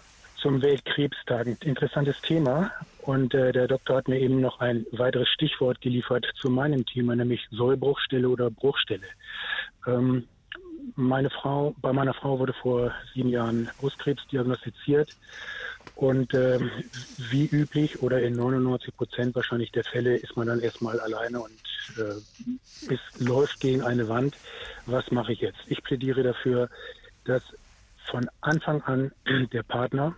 Zum Weltkrebstag. Interessantes Thema. Und äh, der Doktor hat mir eben noch ein weiteres Stichwort geliefert zu meinem Thema, nämlich Sollbruchstelle oder Bruchstelle. Ähm, meine Frau, bei meiner Frau wurde vor sieben Jahren Brustkrebs diagnostiziert. Und ähm, wie üblich oder in 99 Prozent wahrscheinlich der Fälle ist man dann erstmal alleine und äh, es läuft gegen eine Wand. Was mache ich jetzt? Ich plädiere dafür, dass von Anfang an der Partner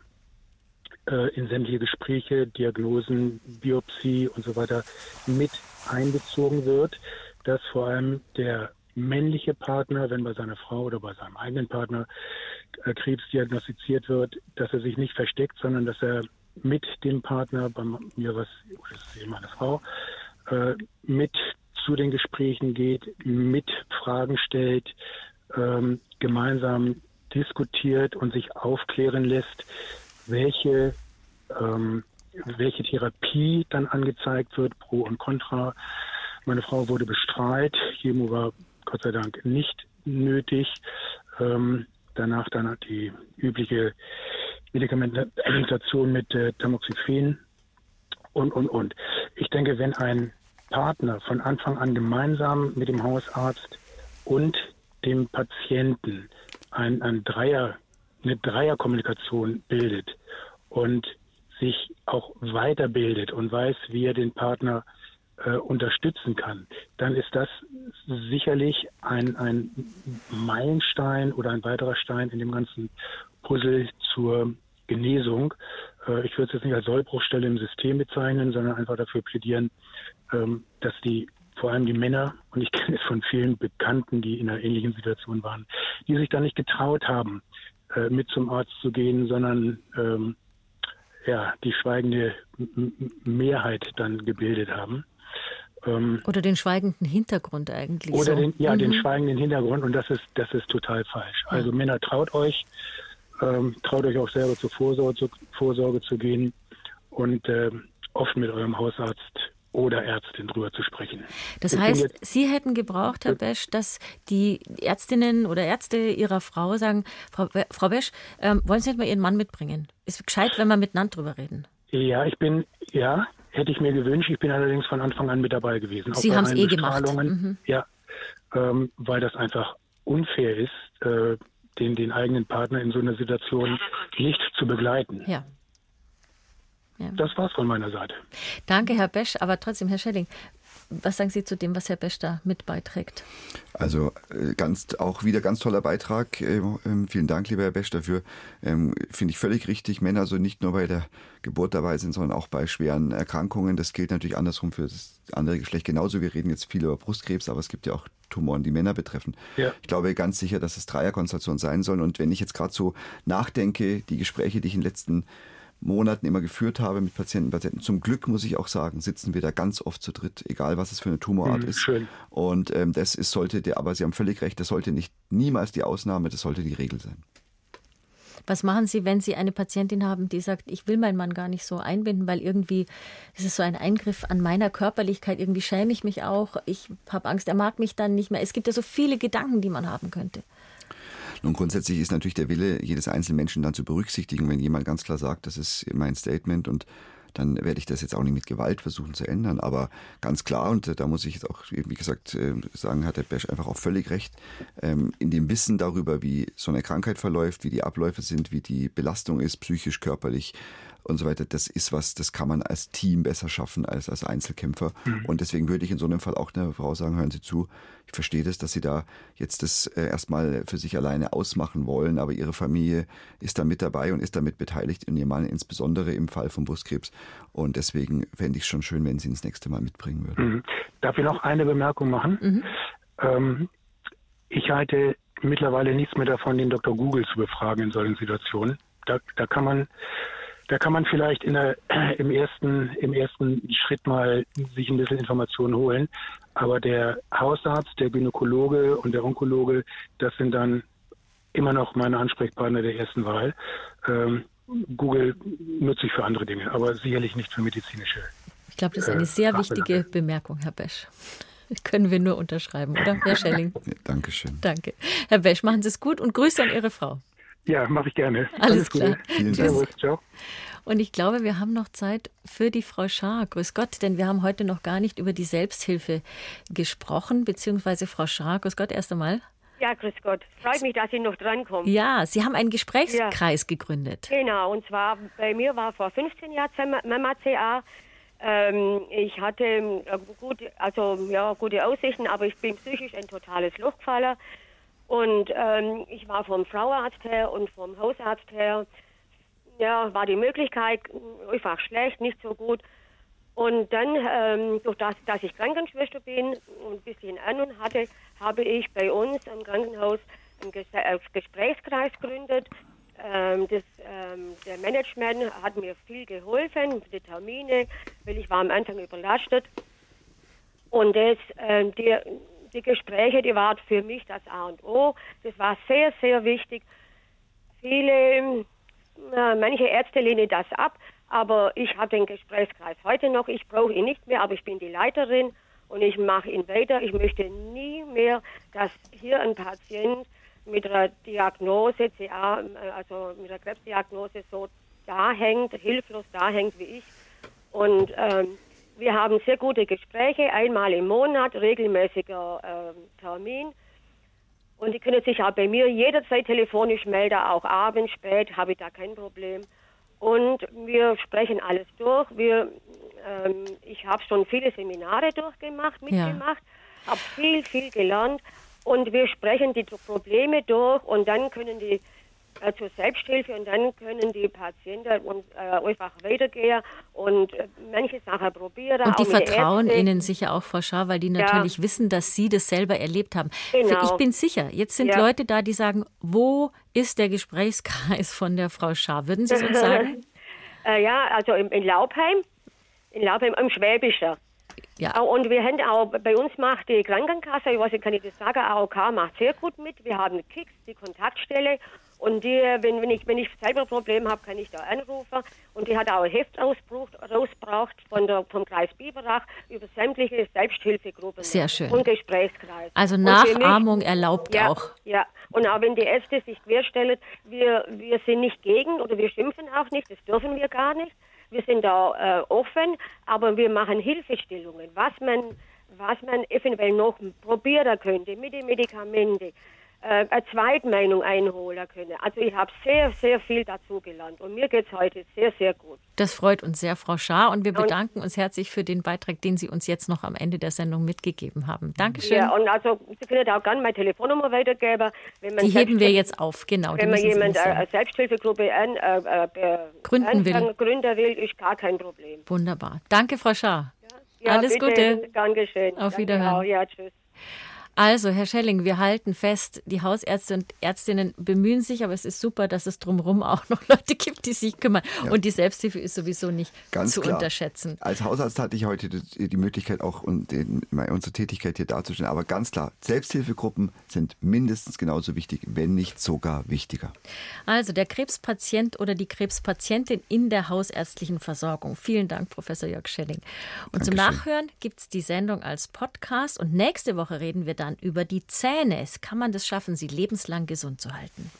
äh, in sämtliche Gespräche, Diagnosen, Biopsie und so weiter mit einbezogen wird, dass vor allem der männliche Partner, wenn bei seiner Frau oder bei seinem eigenen Partner äh, Krebs diagnostiziert wird, dass er sich nicht versteckt, sondern dass er mit dem Partner, bei mir was, das ist eben meine Frau, äh, mit zu den Gesprächen geht, mit Fragen stellt, ähm, gemeinsam diskutiert und sich aufklären lässt, welche, ähm, welche Therapie dann angezeigt wird, pro und contra. Meine Frau wurde bestrahlt, Chemo war Gott sei Dank nicht nötig. Ähm, danach dann die übliche Medikamentation mit äh, Tamoxifen und, und, und. Ich denke, wenn ein Partner von Anfang an gemeinsam mit dem Hausarzt und dem Patienten ein, ein Dreier, eine Dreierkommunikation bildet und sich auch weiterbildet und weiß, wie er den Partner äh, unterstützen kann, dann ist das sicherlich ein, ein Meilenstein oder ein weiterer Stein in dem ganzen Puzzle zur Genesung. Äh, ich würde es jetzt nicht als Sollbruchstelle im System bezeichnen, sondern einfach dafür plädieren, ähm, dass die vor allem die Männer, und ich kenne es von vielen Bekannten, die in einer ähnlichen Situation waren, die sich da nicht getraut haben, äh, mit zum Arzt zu gehen, sondern ähm, ja, die schweigende Mehrheit dann gebildet haben. Ähm, oder den schweigenden Hintergrund eigentlich. Oder so. den, ja, mhm. den schweigenden Hintergrund und das ist, das ist total falsch. Also Männer traut euch, ähm, traut euch auch selber zur Vorsorge zu, Vorsorge zu gehen und äh, oft mit eurem Hausarzt oder Ärztin drüber zu sprechen. Das ich heißt, Sie hätten gebraucht, Herr Besch, dass die Ärztinnen oder Ärzte Ihrer Frau sagen, Frau, Be Frau Besch, ähm, wollen Sie nicht mal Ihren Mann mitbringen? Ist gescheit, wenn wir miteinander drüber reden. Ja, ich bin, ja, hätte ich mir gewünscht. Ich bin allerdings von Anfang an mit dabei gewesen. Sie haben es eh gemacht. Mhm. Ja, ähm, weil das einfach unfair ist, äh, den, den eigenen Partner in so einer Situation nicht zu begleiten. Ja. Ja. Das war's von meiner Seite. Danke, Herr Besch. Aber trotzdem, Herr Schelling, was sagen Sie zu dem, was Herr Besch da mit beiträgt? Also äh, ganz auch wieder ganz toller Beitrag. Ähm, ähm, vielen Dank, lieber Herr Besch, dafür. Ähm, Finde ich völlig richtig. Männer so nicht nur bei der Geburt dabei sind, sondern auch bei schweren Erkrankungen. Das gilt natürlich andersrum für das andere Geschlecht genauso. Wir reden jetzt viel über Brustkrebs, aber es gibt ja auch Tumoren, die Männer betreffen. Ja. Ich glaube ganz sicher, dass es Dreierkonstellation sein soll. Und wenn ich jetzt gerade so nachdenke, die Gespräche, die ich in den letzten Monaten immer geführt habe mit Patienten, Patienten. Zum Glück muss ich auch sagen, sitzen wir da ganz oft zu dritt, egal was es für eine Tumorart mhm, ist. Schön. Und ähm, das ist, sollte der, aber Sie haben völlig recht, das sollte nicht niemals die Ausnahme, das sollte die Regel sein. Was machen Sie, wenn Sie eine Patientin haben, die sagt, ich will meinen Mann gar nicht so einbinden, weil irgendwie ist es so ein Eingriff an meiner Körperlichkeit, irgendwie schäme ich mich auch, ich habe Angst, er mag mich dann nicht mehr. Es gibt ja so viele Gedanken, die man haben könnte. Nun grundsätzlich ist natürlich der Wille jedes einzelnen Menschen dann zu berücksichtigen, wenn jemand ganz klar sagt, das ist mein Statement und dann werde ich das jetzt auch nicht mit Gewalt versuchen zu ändern. Aber ganz klar, und da muss ich jetzt auch, wie gesagt, äh, sagen, hat der Besch einfach auch völlig recht, ähm, in dem Wissen darüber, wie so eine Krankheit verläuft, wie die Abläufe sind, wie die Belastung ist, psychisch, körperlich, und so weiter, das ist was, das kann man als Team besser schaffen als als Einzelkämpfer. Mhm. Und deswegen würde ich in so einem Fall auch einer Frau sagen, hören Sie zu, ich verstehe das, dass Sie da jetzt das äh, erstmal für sich alleine ausmachen wollen, aber Ihre Familie ist da mit dabei und ist damit beteiligt und Ihr Mann insbesondere im Fall von Brustkrebs. Und deswegen fände ich es schon schön, wenn Sie ihn das nächste Mal mitbringen würden. Mhm. Darf ich noch eine Bemerkung machen? Mhm. Ähm, ich halte mittlerweile nichts mehr davon, den Dr. Google zu befragen in solchen Situationen. Da, da kann man da kann man vielleicht in der, im, ersten, im ersten Schritt mal sich ein bisschen Informationen holen. Aber der Hausarzt, der Gynäkologe und der Onkologe, das sind dann immer noch meine Ansprechpartner der ersten Wahl. Ähm, Google nutze ich für andere Dinge, aber sicherlich nicht für medizinische. Ich glaube, das ist eine äh, sehr wichtige Bemerkung, Herr Besch. Können wir nur unterschreiben, oder, Herr Schelling? Ja, Dankeschön. Danke. Herr Besch, machen Sie es gut und Grüße an Ihre Frau. Ja, mache ich gerne. Alles, Alles klar. Vielen Dank. Ciao. Und ich glaube, wir haben noch Zeit für die Frau Schaar. Grüß Gott, denn wir haben heute noch gar nicht über die Selbsthilfe gesprochen, beziehungsweise Frau Schaar, grüß Gott erst einmal. Ja, grüß Gott. Freut mich, dass Sie noch drankommen. Ja, Sie haben einen Gesprächskreis ja. gegründet. Genau, und zwar bei mir war vor 15 Jahren Mama CA. Ähm, ich hatte äh, gut, also, ja, gute Aussichten, aber ich bin psychisch ein totales Loch gefallen. Und ähm, ich war vom Frauenarzt her und vom Hausarzt her ja, war die Möglichkeit einfach schlecht, nicht so gut. Und dann, ähm, durch das, dass ich Krankenschwester bin und ein bisschen Ahnung hatte, habe ich bei uns im Krankenhaus einen Ges äh, Gesprächskreis gegründet. Ähm, das, ähm, der Management hat mir viel geholfen, die Termine, weil ich war am Anfang überlastet. Und das, äh, die, die Gespräche, die waren für mich das A und O. Das war sehr, sehr wichtig. Viele manche Ärzte lehnen das ab, aber ich habe den Gesprächskreis heute noch. Ich brauche ihn nicht mehr, aber ich bin die Leiterin und ich mache ihn weiter. Ich möchte nie mehr, dass hier ein Patient mit einer Diagnose, CA, also mit einer Krebsdiagnose so da hängt, hilflos da hängt wie ich. Und ähm, wir haben sehr gute Gespräche, einmal im Monat, regelmäßiger äh, Termin. Und die können sich auch bei mir jederzeit telefonisch melden, auch abends, spät, habe ich da kein Problem. Und wir sprechen alles durch. Wir, ähm, ich habe schon viele Seminare durchgemacht, mitgemacht, ja. habe viel, viel gelernt. Und wir sprechen die Probleme durch und dann können die äh, zur Selbsthilfe und dann können die Patienten und, äh, einfach weitergehen und äh, manche Sachen probieren. Und die vertrauen Ihnen sicher auch, Frau Schaar, weil die natürlich ja. wissen, dass Sie das selber erlebt haben. Genau. Ich bin sicher, jetzt sind ja. Leute da, die sagen, wo ist der Gesprächskreis von der Frau Schaar? Würden Sie es uns sagen? äh, ja, also in, in Laubheim, in Laubheim im Schwäbischen. Ja. Und wir haben auch, bei uns macht die Krankenkasse, ich weiß nicht, kann ich das sagen, AOK macht sehr gut mit. Wir haben KICS, die Kontaktstelle. Und die, wenn, wenn, ich, wenn ich selber ein Problem habe, kann ich da anrufen. Und die hat auch ein Heft rausgebracht von der, vom Kreis Biberach über sämtliche Selbsthilfegruppen. Sehr schön. Und Gesprächskreis. Also Nachahmung mich, erlaubt ja, auch. Ja, und auch wenn die Ärzte sich querstellen, wir, wir sind nicht gegen oder wir schimpfen auch nicht, das dürfen wir gar nicht. Wir sind da äh, offen, aber wir machen Hilfestellungen, was man, was man eventuell noch probieren könnte mit den Medikamenten äh, eine Zweitmeinung einholen können. Also ich habe sehr, sehr viel dazu gelernt und mir geht es heute sehr, sehr gut. Das freut uns sehr, Frau Schaar, und wir bedanken uns herzlich für den Beitrag, den Sie uns jetzt noch am Ende der Sendung mitgegeben haben. Dankeschön. Ja, und also Sie können auch gerne meine Telefonnummer weitergeben. Wenn man Die heben wir jetzt auf, genau. Wenn man jemand eine Selbsthilfegruppe an, äh, äh, gründen will. gründen will, ist gar kein Problem. Wunderbar. Danke, Frau Schaar. Ja, Alles bitte. Gute. Dankeschön. Auf Danke Wiederhören. auch. Ja, tschüss. Also, Herr Schelling, wir halten fest, die Hausärzte und Ärztinnen bemühen sich, aber es ist super, dass es drumherum auch noch Leute gibt, die sich kümmern. Ja. Und die Selbsthilfe ist sowieso nicht Ganz zu klar. unterschätzen. Als Hausarzt hatte ich heute die Möglichkeit, auch unsere Tätigkeit hier darzustellen. Aber ganz klar, Selbsthilfegruppen sind mindestens genauso wichtig, wenn nicht sogar wichtiger. Also, der Krebspatient oder die Krebspatientin in der hausärztlichen Versorgung. Vielen Dank, Professor Jörg Schelling. Und Dankeschön. zum Nachhören gibt es die Sendung als Podcast. Und nächste Woche reden wir dann dann über die Zähne. Kann man das schaffen, sie lebenslang gesund zu halten?